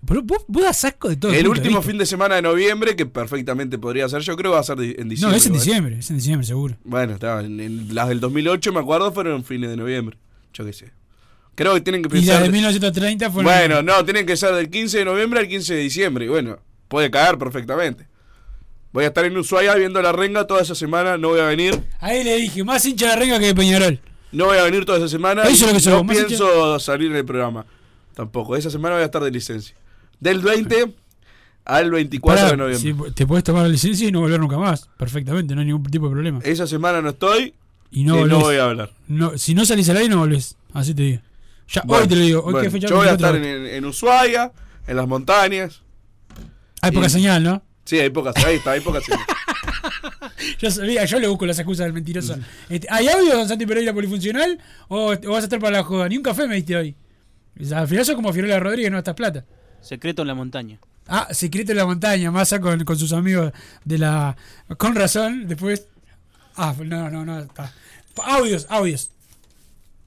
Pero vos, vos das asco de todo. el de último fin de semana de noviembre, que perfectamente podría ser, yo creo que va a ser en diciembre. No, es en diciembre, es en diciembre, seguro. Bueno, está, en, en las del 2008 me acuerdo fueron fines de noviembre. Yo qué sé. Creo que tienen que Y la pensar... de 1930 fue. Bueno, no, tienen que ser del 15 de noviembre al 15 de diciembre. Y bueno, puede caer perfectamente. Voy a estar en Ushuaia viendo la renga toda esa semana, no voy a venir. Ahí le dije, más hincha de la renga que de Peñarol. No voy a venir toda esa semana. Eso y es lo que no somos, pienso salir en el programa. Tampoco. Esa semana voy a estar de licencia. Del 20 al 24 Pará, de noviembre. si te podés tomar la licencia y no volver nunca más. Perfectamente, no hay ningún tipo de problema. Esa semana no estoy Y no y volvés. no voy a hablar. No, si no salís al aire, no volvés. Así te digo. Ya, Bueno, hoy te lo digo. Hoy bueno, fecha yo voy a 24. estar en, Ushuaia, en las montañas. Hay poca señal, ¿no? Sí, hay poca Ahí está, hay poca señal. Yo sabía, yo le busco las excusas del mentiroso. Este, ¿Hay audio, don Santi Pereira polifuncional? ¿O, o vas a estar para la joda? Ni un café me diste hoy. O sea, al final sos como Fiorella Rodríguez, no estás plata. Secreto en la montaña. Ah, secreto en la montaña, masa con, con sus amigos de la. Con razón, después. Ah, no, no, no. Está. Audios, audios.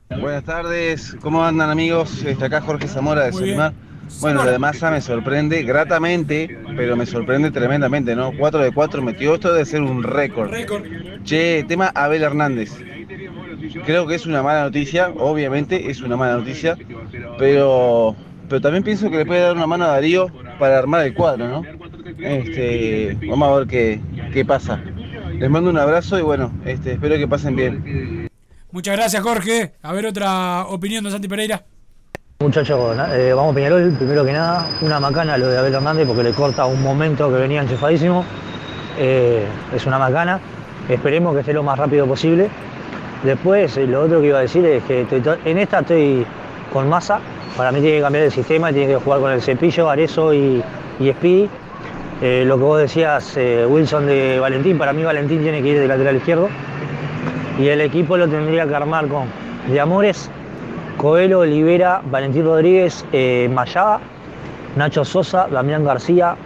Buenas tardes, ¿cómo andan amigos? Este, acá Jorge Zamora de. Solimar. Bueno, lo de Massa me sorprende gratamente, pero me sorprende tremendamente, ¿no? 4 de 4 metió esto de ser un récord. Récord. Che, tema Abel Hernández. Creo que es una mala noticia, obviamente es una mala noticia, pero, pero también pienso que le puede dar una mano a Darío para armar el cuadro, ¿no? Este, vamos a ver qué, qué pasa. Les mando un abrazo y bueno, este, espero que pasen bien. Muchas gracias, Jorge. A ver, otra opinión, don Santi Pereira. Muchachos, eh, vamos Peñarol, primero que nada, una macana lo de Abel Hernández porque le corta un momento que venía enchufadísimo. Eh, es una macana, esperemos que esté lo más rápido posible. Después, eh, lo otro que iba a decir es que estoy to- en esta estoy con masa, para mí tiene que cambiar el sistema, tiene que jugar con el cepillo, Arezo y, y Speedy. Eh, lo que vos decías, eh, Wilson de Valentín, para mí Valentín tiene que ir de lateral izquierdo. Y el equipo lo tendría que armar con De Amores, Coelho, Olivera, Valentín Rodríguez, eh, Mayada, Nacho Sosa, Damián García,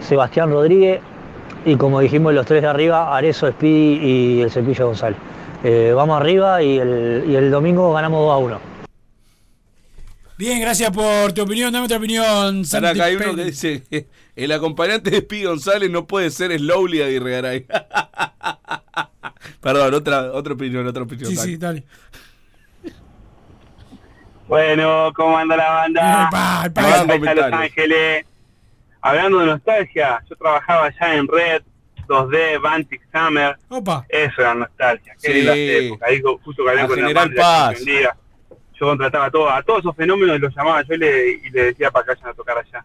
Sebastián Rodríguez y como dijimos los tres de arriba, Arezo, Speedy y el Cepillo González. Eh, vamos arriba y el, y el domingo ganamos 2 a 1. Bien, gracias por tu opinión. Dame otra opinión, Ahora Santi acá hay uno que dice: el acompañante de Pi González no puede ser Slowly Aguirre Garay. Perdón, otra, otra opinión, otra opinión. Sí, dale. sí, dale. Bueno, ¿cómo anda la banda? Epa, epa, está Los Ángeles. Hablando de nostalgia, yo trabajaba allá en Red, 2D, Bantic Summer. Opa. Eso era nostalgia. Qué Sí. linda época. Ahí justo que con la General banda Paz. Yo contrataba a todos, a todos esos fenómenos y los llamaba yo y le, y le decía para que vayan a tocar allá.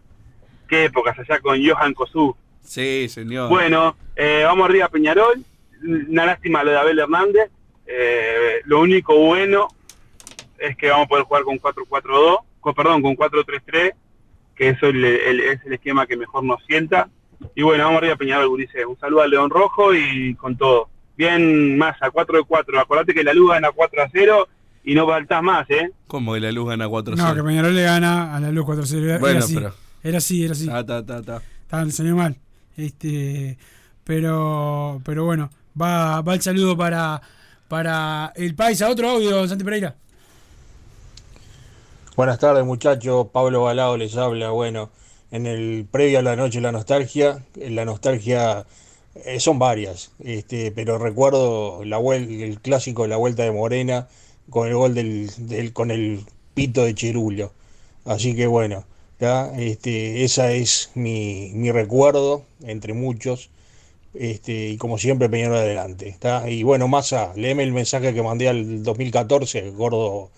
Qué épocas allá con Johan Kosu. Sí, señor. Bueno, eh, vamos arriba a Peñarol. Una lástima lo de Abel Hernández. Eh, lo único bueno es que vamos a poder jugar con 4-4-2, con, perdón, con 4-3-3, que eso el- el- es el esquema que mejor nos sienta. Y bueno, vamos arriba a Peñarol, Gurice. Un saludo al León Rojo y con todo. Bien, más a 4 de 4. Acordate que la luz gana 4 a 0 y no faltás más, ¿eh? ¿Cómo que la luz gana 4 No, que Peñarol le gana a la luz 4-0. Era, Bueno, era así. pero- Era así, era así. Ta, ta, ta, ta. Estaba, salió mal. Este, pero, pero bueno, va, va el saludo para, para el país. A otro audio, Santi Pereira. Buenas tardes muchachos, Pablo Balao les habla. Bueno, en el previo a la noche la nostalgia, la nostalgia eh, son varias, este, pero recuerdo la el clásico de la vuelta de Morena con el gol del, del- con el pito de Cherulio. Así que bueno, este, esa es mi, mi recuerdo entre muchos. Este, y como siempre, Peñarol adelante. ¿tá? Y bueno, Massa, léeme el mensaje que mandé al 2014, gordo,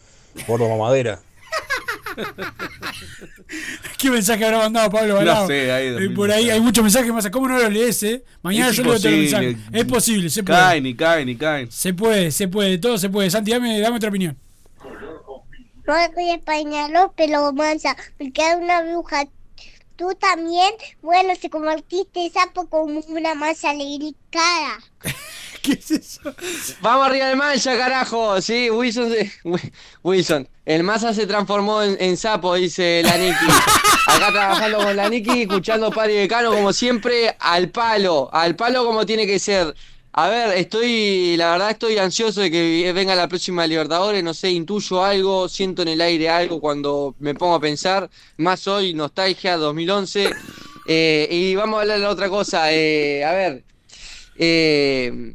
gordo mamadera. ¿Qué mensaje habrá mandado Pablo Balao? No sé, hay Eh, Por ahí hay muchos mensajes más. ¿Cómo no lo lees, eh? Mañana Es yo leo imposible. mensajes. Es posible, se puede. Caen y caen y caen. Se puede, se puede, todo se puede. Santi, dame, dame otra opinión. No soy español, pero mansa, porque era una bruja. Tú también, bueno, se convertiste sapo como una masa cara. ¿Qué es eso? Vamos arriba del mancha, carajo. Sí, Wilson, se- Wi- Wilson. El masa se transformó en, en sapo, dice la Niki. Acá trabajando con la Niki, escuchando Padre Decano, como siempre, al palo. Al palo como tiene que ser. A ver, estoy, la verdad estoy ansioso de que venga la próxima Libertadores, no sé, intuyo algo, siento en el aire algo cuando me pongo a pensar, más hoy, nostalgia 2011. Eh, y vamos a hablar de otra cosa, eh, a ver, eh,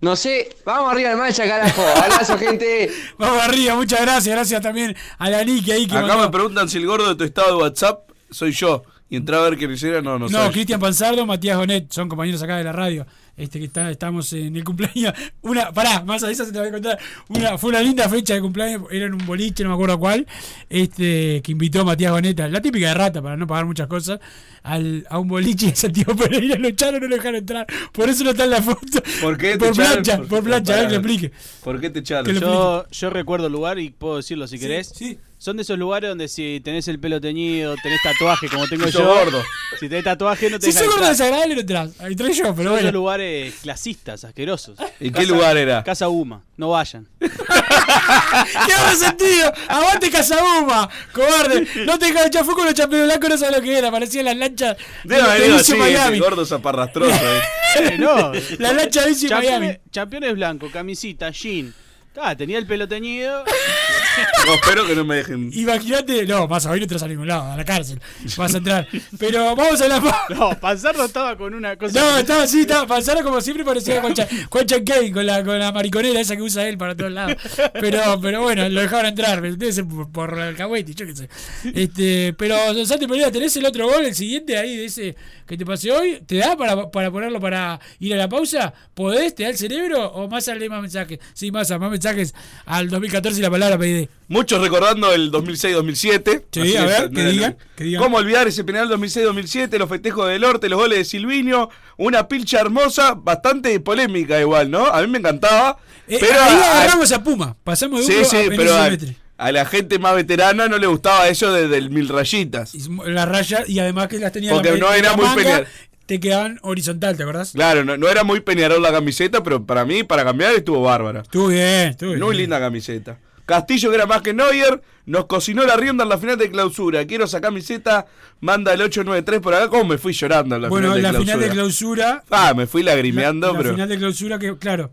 no sé, vamos arriba del mancha, carajo. Abrazo, gente. Vamos arriba, muchas gracias. Gracias también a la Niki ahí que Acá mandó- me preguntan si el gordo de tu estado de WhatsApp soy yo. Y entré a ver quién era, no, no, No, soy. Cristian Panzardo, Matías Gonet, son compañeros acá de la radio. Este que está, estamos en el cumpleaños. Una, pará, más a esa se te voy a contar. Una, fue una linda fecha de cumpleaños, era en un boliche, no me acuerdo cuál. Este, que invitó a Matías Goneta, la típica de rata para no pagar muchas cosas, al, a un boliche de Santiago Pereira, lo echaron, no lo dejaron entrar. Por eso no está en la foto. ¿Por qué te Por echaron? plancha, ¿Por plancha, a ver que lo explique. ¿Por qué te echaron? Yo, yo recuerdo el lugar y puedo decirlo si Sí, querés. sí. Son de esos lugares donde si tenés el pelo teñido, tenés tatuaje como tengo Si yo. gordo. Si tenés tatuaje no te Si sos gordo desagradable, no entras. Ahí trae yo, pero Son bueno. esos lugares clasistas, asquerosos. ¿Y qué lugar era? Casa Uma. No vayan. ¿Qué habrá sentido? Aguante Casabuma, cobarde. No te echar fuego con los champiñones blancos, no sabes lo que era. Parecían las lanchas Debe haber ido así, Vicio Miami. gordo zaparrastroso. eh. Eh, no. La lancha de Championes- Miami. Championes blanco, camisita, jean. Ah, tenía el pelo teñido. No, espero que no me dejen. Imagínate, no, vas a hoy no entras a ningún lado, a la cárcel. Vas a entrar. Pero vamos a la. No, Panzardo estaba con una cosa. No, estaba así, estaba Panzara como siempre parecía con, Cha- con Chan Kane, con la, con la mariconera esa que usa él para todos lados. Pero, pero bueno, lo dejaron entrar, ser por, por el alcahuete, yo qué sé. Este, pero Santi Pereira, ¿tenés el otro gol, el siguiente ahí de ese que te pasé hoy? ¿Te da para, para ponerlo para ir a la pausa? ¿Podés? ¿Te da el cerebro? ¿O más al más mensajes? Sí, más, más mensajes al 2014 y la palabra PID. Muchos recordando el 2006-2007. Sí, a ver, que digan, que digan. ¿Cómo olvidar ese penal 2006-2007? Los festejos del Orte, los goles de Silvinio. Una pilcha hermosa, bastante polémica igual, ¿no? A mí me encantaba. Eh, pero ahí a- agarramos a Puma, pasamos de Sí, uno sí, a pero Benicio a, Silvestre. a la gente más veterana no le gustaba eso de, del mil rayitas. La raya y además que las tenía Porque la, no era la muy manga. Te quedaban horizontal, ¿te acordás? Claro, no, no era muy peñarol la camiseta, pero para mí, para cambiar, estuvo bárbara. Estuvo bien, estuvo bien. Muy linda camiseta. Castillo, que era más que Neuer, nos cocinó la rienda en la final de clausura. Quiero esa camiseta, manda el 893 por acá. ¿Cómo me fui llorando en la Bueno, final de la clausura? final de clausura. Ah, me fui lagrimeando, la, la pero. final de clausura que, claro,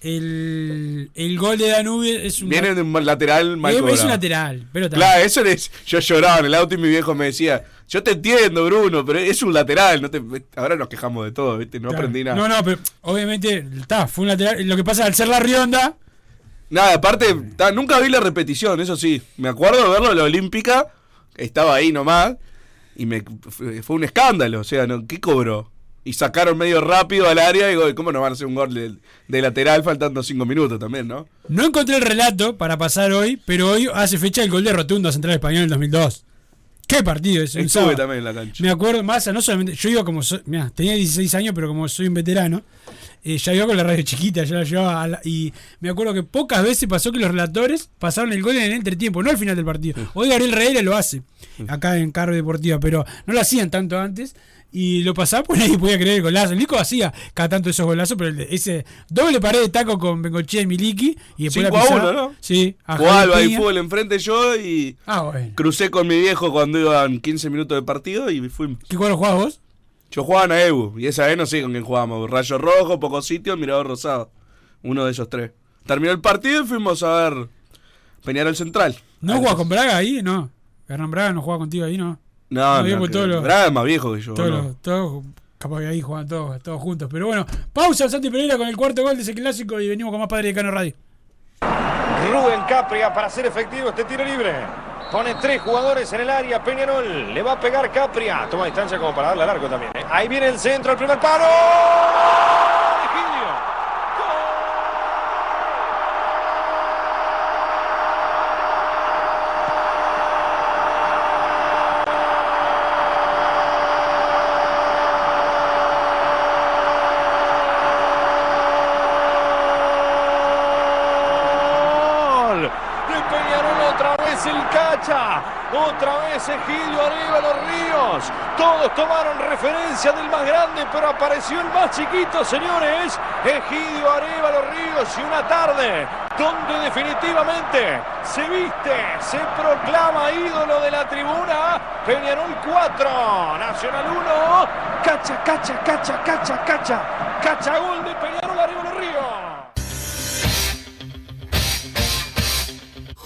el, el gol de Danube es un. Viene de un lateral mal es, cobrado. un lateral, pero está. Claro, eso es. Yo lloraba en el auto y mi viejo me decía: Yo te entiendo, Bruno, pero es un lateral. No te, ahora nos quejamos de todo, ¿viste? No Claro. aprendí nada. No, no, pero obviamente está, fue un lateral. Lo que pasa al ser la rionda, Nada, aparte, ta, nunca vi la repetición, eso sí. Me acuerdo de verlo en la Olímpica, estaba ahí nomás, y me fue, fue un escándalo. O sea, ¿no? ¿qué cobró? Y sacaron medio rápido al área y digo, ¿cómo nos van a hacer un gol de, de lateral faltando cinco minutos también, no? No encontré el relato para pasar hoy, pero hoy hace fecha el gol de Rotundo a Central Español en el 2002. ¿Qué partido? Un Estuve también en la cancha. Me acuerdo, más, no solamente. Yo iba como. so- mirá, tenía 16 años, pero como soy un veterano, eh, ya iba con la radio chiquita, ya la llevaba. a la- y me acuerdo que pocas veces pasó que los relatores pasaron el gol en el entretiempo, no al final del partido. Hoy Gabriel Reira lo hace, acá en Cargo Deportiva, pero no lo hacían tanto antes. Y lo pasaba porque nadie podía creer el golazo. El Nico hacía cada tanto esos golazos, pero ese doble pared de taco con Bengochea y Miliki. Y después 5 la a pisaba. 1, ¿no? Sí, Jugaba Peña. fútbol enfrente yo y Ah, bueno. crucé con mi viejo cuando iban 15 minutos de partido y fui. ¿Qué cuadro jugabas vos? Yo jugaba en AEBU y esa vez no sé con quién jugábamos. Rayo Rojo, Poco Sitio, Mirador Rosado. Uno de esos tres. Terminó el partido y fuimos a ver Peñarol Central. ¿No jugaba con Braga ahí? No. Hernán Braga no jugaba contigo ahí, no. No, no, todos los- viejo que yo. Todos, ¿no? los- todos, capaz que ahí juegan todos, todos juntos. Pero bueno, pausa Santi Pereira con el cuarto gol de ese clásico y venimos con más Padre de Cano Radio. Rubén Capria para hacer efectivo este tiro libre. Pone tres jugadores en el área. Peñarol le va a pegar Capria. Toma distancia como para darle largo también. ¿eh? Ahí viene el centro, el primer palo. Virgilio. Gol de Peñarol otra vez otra vez Egidio Arevalo Ríos. Todos tomaron referencia del más grande, pero apareció el más chiquito, señores. Egidio Arevalo Ríos y una tarde donde definitivamente se viste, se proclama ídolo de la tribuna. Peñarol 4, Nacional 1. Cacha, cacha, cacha, cacha, cacha. Cacha gol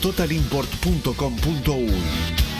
www.totalimport.com.uy.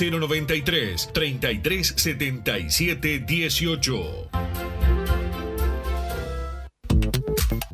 093 3377 18.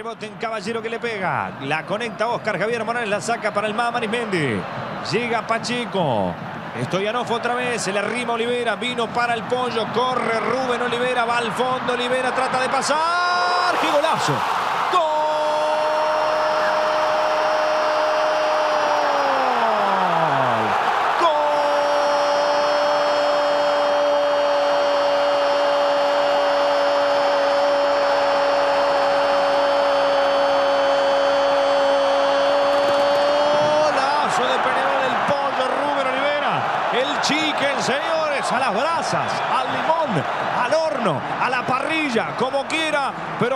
Rebote en Caballero que le pega. La conecta Oscar Javier Morales, la saca para el Mama Mendy. Llega Pacheco. Stoyanov otra vez, el arrima Olivera, vino para el pollo, corre Rubén Olivera, va al fondo, Olivera trata de pasar. ¡Qué golazo! Golazo de Peñarol del pollo Rubén Olivera. El chicken, señores, a las brasas, al limón, al horno, a la parrilla, como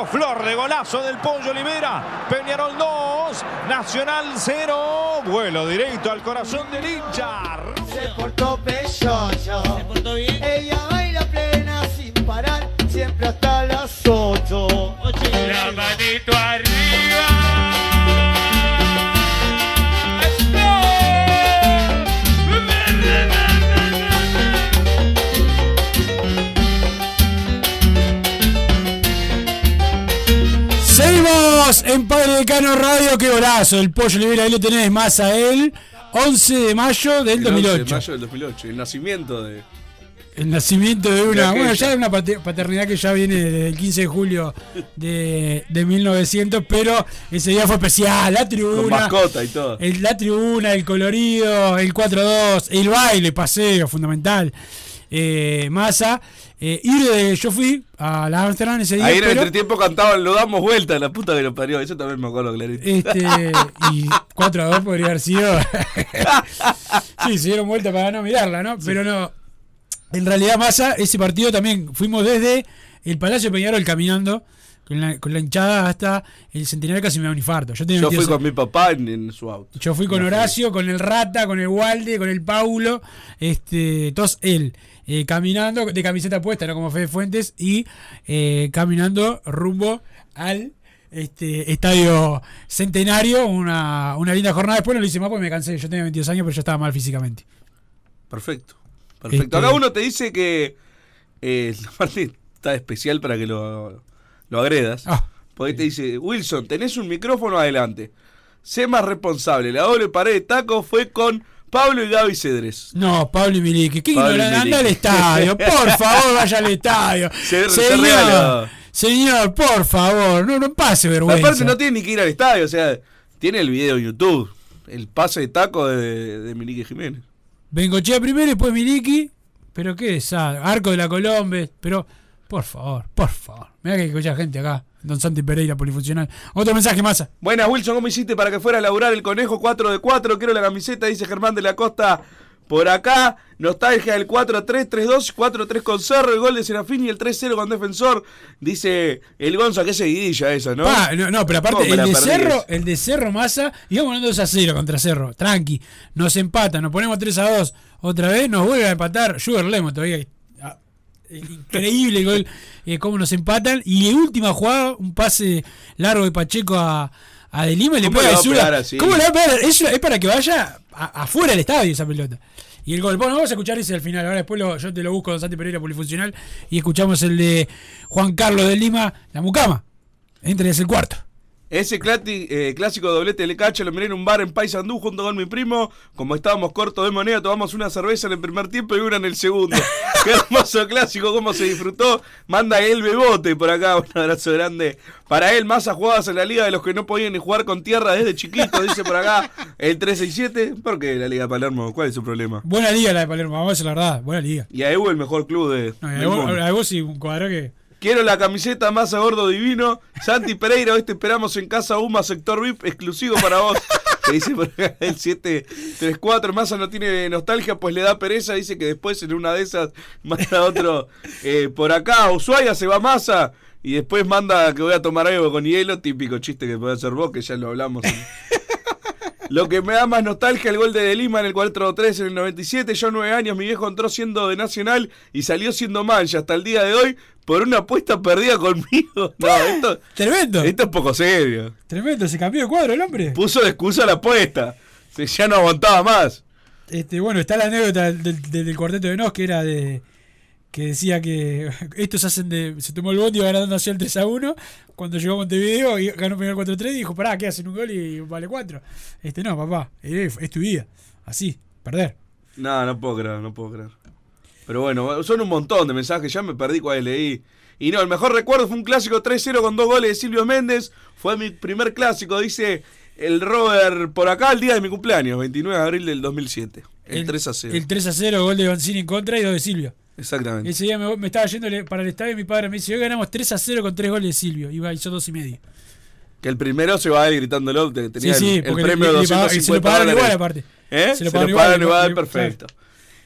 flor de golazo del pollo Olivera. Peñarol 2, Nacional 0. Vuelo directo al corazón del hincha. Se portó pechocho. Se portó bien. Ella baila plena sin parar, siempre hasta las 8. En Padre Decano Radio, qué golazo. El pollo Olivera, ahí lo tenés más a él. 11 de mayo del El 11 de 2008. mayo del 2008, el nacimiento de. El nacimiento de De una. aquella. Bueno, ya es una pater- paternidad que ya viene desde el 15 de julio de, de 1900, pero ese día fue especial. La tribuna. Con mascota y todo. el- la tribuna, el colorido, el 4-2, el baile, paseo, fundamental. Eh, masa. Eh, y de- yo fui a la Amsterdam ese día. Ahí en el entretiempo cantaban, lo damos vuelta, la puta que lo parió. Eso también me acuerdo clarito. Este, y 4 a 2 podría haber sido. sí, se dieron vuelta para no mirarla, ¿no? Pero no. En realidad, Massa, ese partido también fuimos desde el Palacio de Peñarol caminando con la, con la hinchada hasta el centenario casi me da un infarto. Yo, tenía Yo fui 22 con mi papá en, en su auto. yo fui con. Horacio, con el Rata, con el Walde, con el Paulo, este, todos él, eh, caminando de camiseta puesta, no como Fede Fuentes, y eh, caminando rumbo al este, estadio centenario, una, una linda jornada. Después no lo hice más porque me cansé, yo tenía 22 años, pero yo estaba mal físicamente. Perfecto. Perfecto. Este- Acá uno te dice que eh, la parte está especial para que lo, lo agredas. Ah. Porque te dice, Wilson, tenés un micrófono adelante. Sé más responsable. La doble pared de taco fue con Pablo y Gaby Cedres. No, Pablo y Miliki, qué Pablo y ignorante, anda al Miliki. estadio, por favor, vaya al estadio. Se- se señor, regaló. señor, por favor, no, no pase vergüenza. Aparte no tiene ni que ir al estadio, o sea, tiene el video en YouTube. El pase de taco de, de Milique Jiménez. Bengochea primero y después Miliki. Pero qué es Arco de la Colombe. Pero, por favor, por favor. Mira que escucha gente acá. Don Santi Pereira, polifuncional. Otro mensaje más. Buenas, Wilson, ¿cómo hiciste para que fuera a laburar el conejo 4 de 4? Quiero la camiseta, dice Germán de la Costa. Por acá, nostalgia del 4-3-3-2, 4-3 con Cerro, el gol de Serafín y el 3-0 con Defensor. Dice el Gonza, que seguidilla esa, ¿no? Pa, no, no, pero aparte, ¿Cómo me el de, Cerro, el de Cerro Massa, íbamos ganando 2 a 0 contra Cerro. Tranqui. Nos empatan, nos ponemos 3 a 2. Otra vez nos vuelve a empatar. Sugar Lemon todavía. Increíble el gol, eh, cómo nos empatan. Y la última jugada, un pase largo de Pacheco a, a De Lima y le ¿Cómo pega de a zurda. pegar así? ¿Cómo le va a pegar? Eso es para que vaya a- afuera del estadio esa pelota. Y el gol, bueno, vamos a escuchar ese al final. Ahora después lo- yo te lo busco, Don Santi Pereira Polifuncional. Y escuchamos el de Juan Carlos de Lima, la mucama. Entre es el cuarto. Ese clati- eh, clásico doblete de cacho lo miré en un bar en Paysandú junto con mi primo. Como estábamos cortos de moneda, tomamos una cerveza en el primer tiempo y una en el segundo. Qué hermoso clásico, cómo se disfrutó. Manda el bebote por acá, un abrazo grande. Para él, más jugadas en la liga de los que no podían ni jugar con tierra desde chiquito, dice por acá el 367. ¿Por qué la liga de Palermo? ¿Cuál es su problema? Buena liga la de Palermo, vamos a decir la verdad. Buena liga. Y a Evo el mejor club de. No, a mundo. a vos sí, un cuadro que. Quiero la camiseta Massa Gordo Divino. Santi Pereira, hoy te esperamos en Casa Uma, sector VIP, exclusivo para vos. Que dice por acá el 734. Massa no tiene nostalgia, pues le da pereza. Dice que después en una de esas manda otro eh, por acá. Ushuaia se va Massa. Y después manda que voy a tomar algo con hielo. Típico chiste que puede hacer vos, que ya lo hablamos. Lo que me da más nostalgia, el gol de De Lima en el 4-3 en el 97. Yo, nueve años, mi viejo entró siendo de Nacional y salió siendo mancha hasta el día de hoy por una apuesta perdida conmigo. No, esto, Tremendo. esto es poco serio. Tremendo, se cambió de cuadro el hombre. Puso de excusa la apuesta. Se- Ya no aguantaba más. Este, bueno, está la anécdota del, del- del cuarteto de Nos que era de que decía que estos hacen de. Se tomó el bondi ganando así el 3 a 1. Cuando llegó a Montevideo y ganó primero 4 3 y dijo, pará, ¿qué hacen un gol y vale 4? Este no, papá, es, es tu vida. Así, perder. No, no puedo creer, no puedo creer. Pero bueno, son un montón de mensajes, ya me perdí cuál leí. Y no, el mejor recuerdo fue un clásico 3-0 con dos goles de Silvio Méndez. Fue mi primer clásico, dice el Robert por acá, el día de mi cumpleaños, 29 de abril del 2007. El, 3 0. El 3 a 0, gol de Banzini en contra y dos de Silvio. Exactamente. Ese día me, me estaba yendo para el estadio y mi padre me dice, hoy ganamos 3 a 0 con 3 goles de Silvio. Iba, hizo 2 y medio. Que el primero se va a ir gritándolo, te- tenía Sí, sí, el- el, premio de le pagaba- 250 se lo pagaron igual, aparte. ¿Eh? Se lo pagaron igual, igual, perfecto.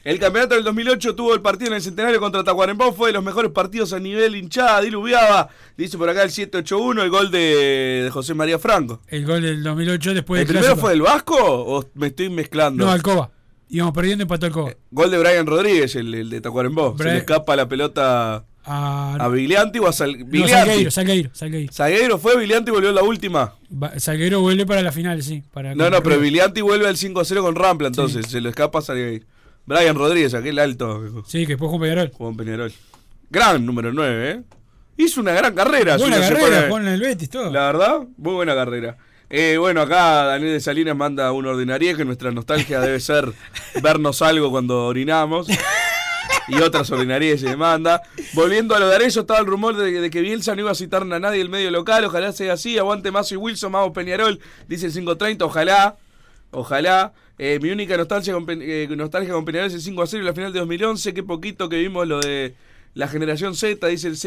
El campeonato del 2008 tuvo el partido en el Centenario contra Tacuarembó, fue de los mejores partidos a nivel hinchada, diluviaba. Dice por acá el 781, el gol de, de José María Franco. El gol del 2008 después ¿El del primero clásico. fue del Vasco o me estoy mezclando? No, Alcoba. Íbamos perdiendo empató Alcoba. Gol de Brian Rodríguez, el, el de Tacuarembó. Se Brian- le escapa la pelota A, a Viglianti o a Sal... no. Salgueiro, Salgueiro, Salgueiro. Salgueiro fue, Viglianti volvió en la última. Va- Salgueiro vuelve para la final, sí. Para No, no, pero Viglianti vuelve al 5 a 0 con Rampla, entonces se lo escapa a Salgueiro. Brian Rodríguez, aquel alto. Sí, que después en Peñarol. Jugó en Peñarol. Gran número 9, ¿eh? Hizo una gran carrera. Buena se carrera, pone- en el Betis, todo. La verdad, muy buena carrera. Eh, bueno, acá Daniel de Salinas manda una ordinaria que nuestra nostalgia debe ser vernos algo cuando orinamos. Y otras ordinarias se manda. Volviendo a lo de Arezzo, estaba el rumor de, de que Bielsa no iba a citar a nadie el medio local. Ojalá sea así. Aguante Mazo y Wilson, Mago Peñarol. Dice el 530. Ojalá. Ojalá. Eh, mi única nostalgia con, eh, nostalgia con Peñarol es el 5 a 0 en la final de 2011. Qué poquito que vimos lo de la generación Z. Dice el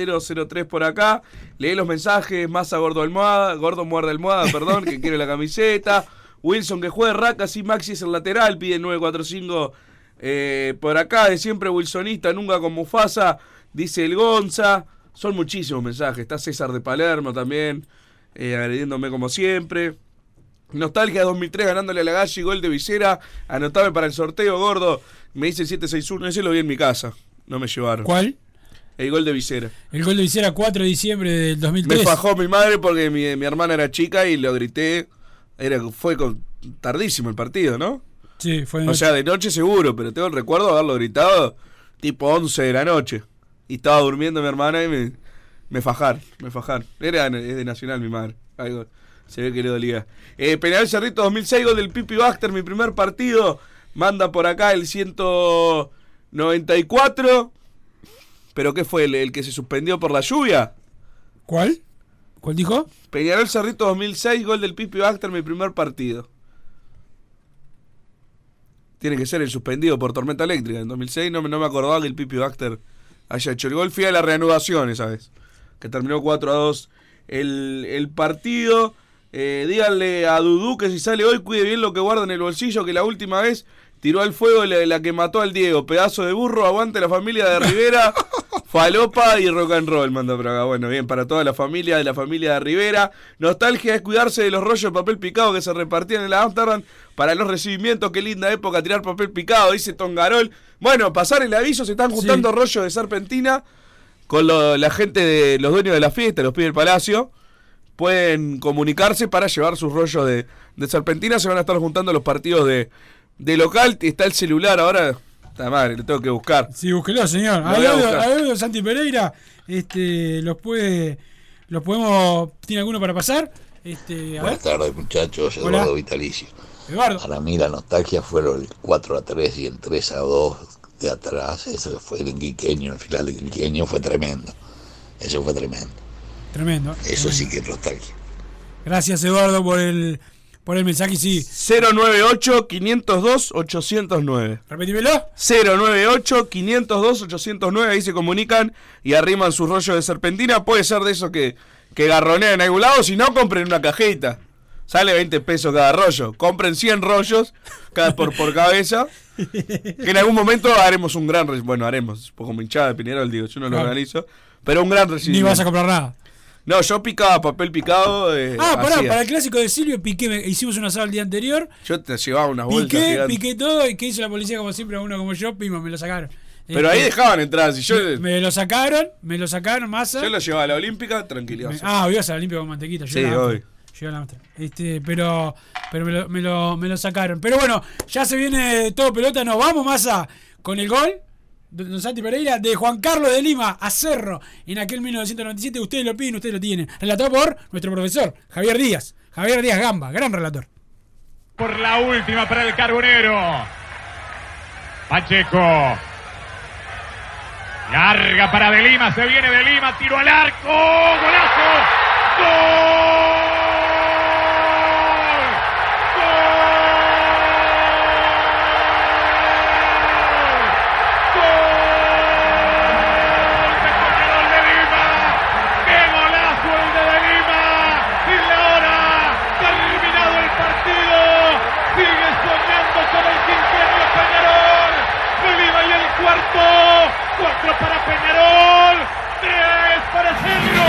003 por acá. Lee los mensajes. Massa Gordo Almohada. Gordo Muerde Almohada, perdón. que quiere la camiseta. Wilson que juegue Racas y Maxi es el lateral. Pide 945 eh, por acá. De siempre Wilsonista. Nunca con Mufasa. Dice el Gonza. Son muchísimos mensajes. Está César de Palermo también. eh, agrediéndome como siempre. Nostalgia 2003 ganándole a la Galli, gol de visera. Anotame para el sorteo, gordo. Me dice 761. Ese lo vi en mi casa. No me llevaron. ¿Cuál? El gol de visera. El gol de Visera 4 de diciembre del 2003. Me fajó mi madre porque mi, mi hermana era chica y lo grité. Era, fue con, tardísimo el partido, ¿no? Sí, fue de O noche. sea, de noche seguro, pero tengo el recuerdo de haberlo gritado tipo 11 de la noche. Y estaba durmiendo mi hermana y me, me fajar, me fajar. Era es de Nacional mi madre. Algo, se ve que le dolía. Eh, Penal Cerrito 2006, gol del Pipi Baxter, mi primer partido. Manda por acá el 194. ¿Pero qué fue? ¿El, el que se suspendió por la lluvia? ¿Cuál? ¿Cuál dijo? Peñarol Cerrito 2006, gol del Pipi Baxter, mi primer partido. Tiene que ser el suspendido por tormenta eléctrica. En 2006 no, me- no me acordaba que el Pipi Baxter haya hecho el gol. Fui a la reanudación esa vez. Que terminó 4 a 2 el, el partido. Eh, díganle a Dudú que si sale hoy cuide bien lo que guarda en el bolsillo. Que la última vez tiró al fuego la, la que mató al Diego. Pedazo de burro, aguante la familia de Rivera. Falopa y rock and roll, manda por acá. Bueno, bien, para toda la familia de la familia de Rivera. Nostalgia es cuidarse de los rollos de papel picado que se repartían en la Amsterdam para los recibimientos. Qué linda época tirar papel picado, dice Tongarol. Bueno, pasar el aviso, se están juntando rollos de serpentina con lo- la gente de los dueños de la fiesta, los pibes del palacio. Pueden comunicarse para llevar sus rollos de, de serpentina. Se van a estar juntando los partidos de, de local. Está el celular ahora. Está madre, lo tengo que buscar. Sí, búsquelo, señor. A Santi Pereira. Este, los puede. Los podemos. ¿Tiene alguno para pasar? Este, a. Buenas tardes, muchachos. Hola. Eduardo Vitalicio. Eduardo. Para mí la nostalgia fueron el 4 a 3 y el 3 a 2 de atrás. Eso fue el Quiqueño, el final del Quiqueño fue tremendo. Eso fue tremendo. Tremendo. Eso sí que es nostalgia. Gracias, Eduardo, por el, por el mensaje. y Sí, 098-502-809. repetímelo. 098-502-809. Ahí se comunican y arriman su rollo de serpentina. Puede ser de eso que, que garronean en algún lado. Si no, compren una cajita. Sale 20 pesos cada rollo. Compren 100 rollos cada por, por cabeza. Que en algún momento haremos un gran. Bueno, haremos. Un poco hinchada de Pinerol, digo. Yo no lo organizo. Pero un gran Ni recibimiento. vas a comprar nada. No, yo picaba papel picado. eh, Ah, pará, hacía. para el clásico de Silvio Piqué, me- hicimos un asado el día anterior. Yo te llevaba unas bolsas Piqué, gigantes. piqué todo. ¿Y qué hizo la policía? Como siempre, a uno como yo, pima, me lo sacaron. Pero ahí dejaban entrar. Si yo, me, me lo sacaron, me lo sacaron, masa. yo lo llevaba a la Olímpica, tranquilidad. Ah, ibas a la limpia con mantequita. yo Sí. Yo la otra. Este, pero pero me lo, me, lo, me lo sacaron. Pero bueno, ya se viene todo pelota. Nos vamos, Massa, con el gol Don Santi Pereira de Juan Carlos de Lima a Cerro en aquel 1997. Ustedes lo piden, ustedes lo tienen. Relatado por nuestro profesor, Javier Díaz. Javier Díaz Gamba, gran relator. Por la última para el Carbonero. Pacheco. Larga para De Lima, se viene De Lima, tiro al arco, golazo. ¡Qué golazo el de De Lima! Y la hora, terminado el partido, sigue soñando con el quinquenio Peñarol. De Lima y el cuarto, cuatro para Peñarol, tres para Cerro.